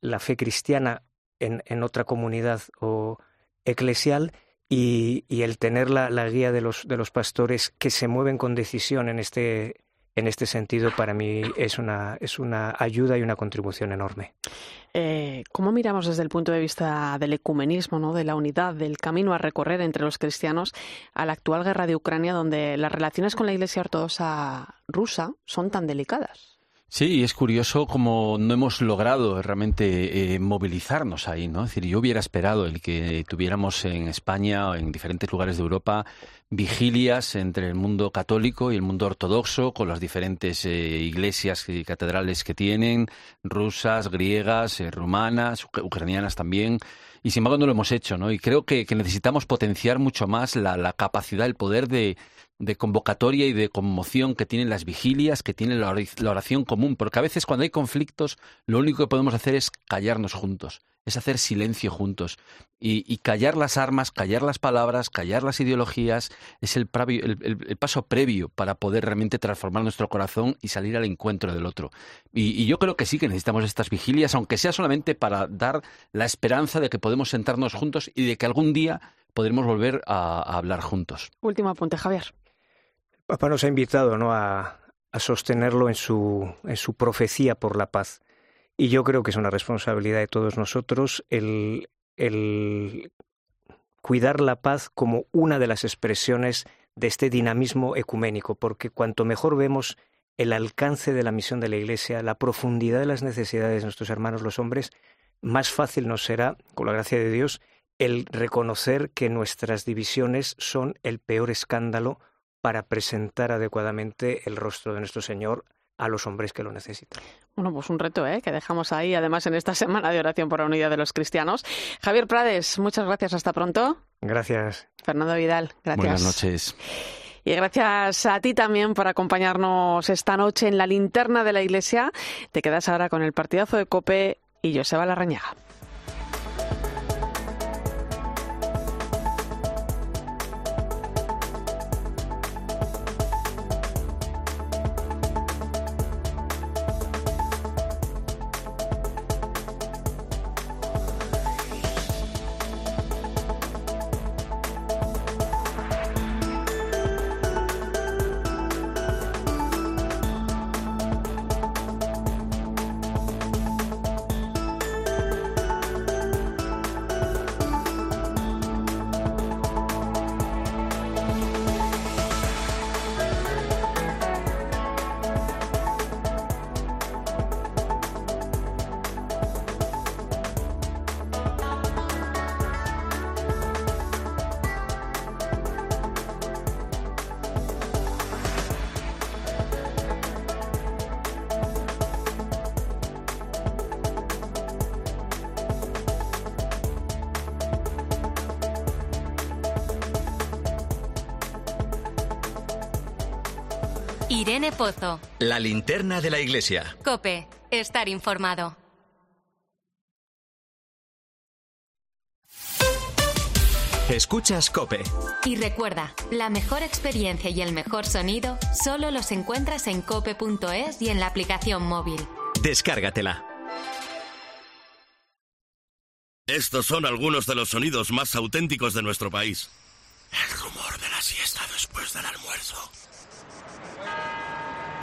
la fe cristiana en, otra comunidad o eclesial y, y el tener la, la, guía de los, de los pastores que se mueven con decisión en este, en este sentido para mí es una, es una ayuda y una contribución enorme. Eh, ¿Cómo miramos desde el punto de vista del ecumenismo, ¿no? de la unidad, del camino a recorrer entre los cristianos a la actual guerra de Ucrania, donde las relaciones con la Iglesia Ortodoxa rusa son tan delicadas? Sí, es curioso cómo no hemos logrado realmente eh, movilizarnos ahí, ¿no? Es decir, yo hubiera esperado el que tuviéramos en España o en diferentes lugares de Europa vigilias entre el mundo católico y el mundo ortodoxo, con las diferentes eh, iglesias y catedrales que tienen, rusas, griegas, eh, rumanas, ucranianas también. Y sin embargo no lo hemos hecho, ¿no? Y creo que, que necesitamos potenciar mucho más la, la capacidad, el poder de, de convocatoria y de conmoción que tienen las vigilias, que tiene la oración común, porque a veces cuando hay conflictos lo único que podemos hacer es callarnos juntos. es hacer silencio juntos. Y, callar las armas, callar las palabras, callar las ideologías, es el, paso previo para poder realmente transformar nuestro corazón y salir al encuentro del otro. Y, yo creo que sí que necesitamos estas vigilias, aunque sea solamente para dar la esperanza de que podemos sentarnos juntos y de que algún día podremos volver a, hablar juntos. Último apunte, Javier. Papá nos ha invitado ¿no? a, sostenerlo en su, en su profecía por la paz. Y yo creo que es una responsabilidad de todos nosotros el cuidar la paz como una de las expresiones de este dinamismo ecuménico, porque cuanto mejor vemos el alcance de la misión de la Iglesia, la profundidad de las necesidades de nuestros hermanos los hombres, más fácil nos será, con la gracia de Dios, el reconocer que nuestras divisiones son el peor escándalo para presentar adecuadamente el rostro de nuestro Señor a los hombres que lo necesitan. Bueno, pues un reto ¿eh? que dejamos ahí, además, en esta semana de oración por la unidad de los cristianos. Javier Prades, muchas gracias. Hasta pronto. Gracias. Fernando Vidal, gracias. Buenas noches. Y gracias a ti también por acompañarnos esta noche en la linterna de la iglesia. Te quedas ahora con el partidazo de Cope y Joseba Larrañaga. Irene Pozo. La linterna de la iglesia. Cope, estar informado. Escuchas Cope. Y recuerda, la mejor experiencia y el mejor sonido solo los encuentras en cope.es y en la aplicación móvil. Descárgatela. Estos son algunos de los sonidos más auténticos de nuestro país. El rumor de la siesta después del almuerzo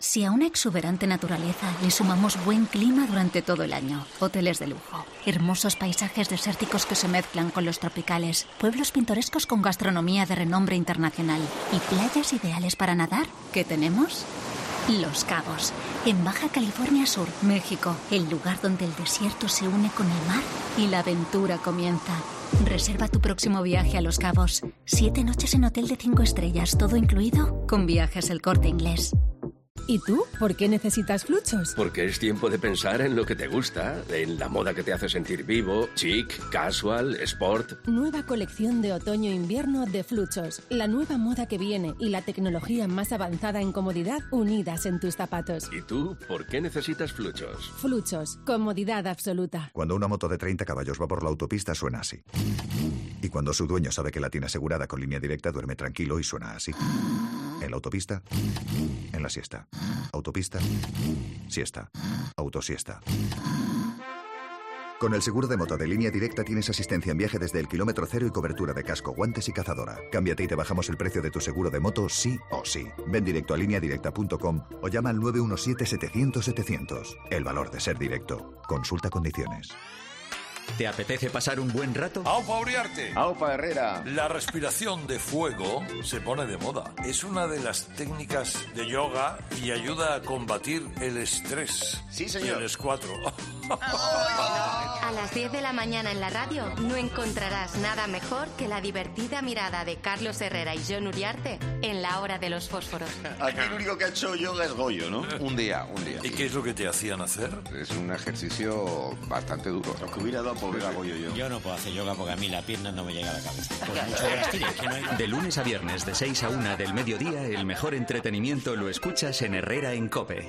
Si a una exuberante naturaleza le sumamos buen clima durante todo el año, hoteles de lujo, hermosos paisajes desérticos que se mezclan con los tropicales, pueblos pintorescos con gastronomía de renombre internacional y playas ideales para nadar, ¿qué tenemos? Los Cabos, en Baja California Sur, México, el lugar donde el desierto se une con el mar y la aventura comienza. Reserva tu próximo viaje a Los Cabos. Siete noches en hotel de cinco estrellas, todo incluido, con viajes el corte inglés. ¿Y tú? ¿Por qué necesitas fluchos? Porque es tiempo de pensar en lo que te gusta, en la moda que te hace sentir vivo, chic, casual, sport. Nueva colección de otoño-invierno de fluchos. La nueva moda que viene y la tecnología más avanzada en comodidad unidas en tus zapatos. ¿Y tú por qué necesitas fluchos? Fluchos, comodidad absoluta. Cuando una moto de 30 caballos va por la autopista suena así. Y cuando su dueño sabe que la tiene asegurada con línea directa duerme tranquilo y suena así. En la autopista, en la siesta. Autopista, siesta. Autosiesta. Con el seguro de moto de línea directa tienes asistencia en viaje desde el kilómetro cero y cobertura de casco, guantes y cazadora. Cámbiate y te bajamos el precio de tu seguro de moto sí o sí. Ven directo a lineadirecta.com o llama al 917-700-700. El valor de ser directo. Consulta condiciones. ¿Te apetece pasar un buen rato? ¡Aupa Uriarte! ¡Aupa Herrera! La respiración de fuego se pone de moda. Es una de las técnicas de yoga y ayuda a combatir el estrés. Sí, señor. El escuatro. A las 10 de la mañana en la radio no encontrarás nada mejor que la divertida mirada de Carlos Herrera y John Uriarte en la hora de los fósforos. Aquí el único que ha hecho yoga es Goyo, ¿no? Un día, un día. ¿Y qué es lo que te hacían hacer? Es un ejercicio bastante duro. Lo que hubiera dado Goyo yo. Yo no puedo hacer yoga porque a mí la pierna no me llega a la cabeza. De lunes a viernes, de 6 a 1 del mediodía, el mejor entretenimiento lo escuchas en Herrera en Cope.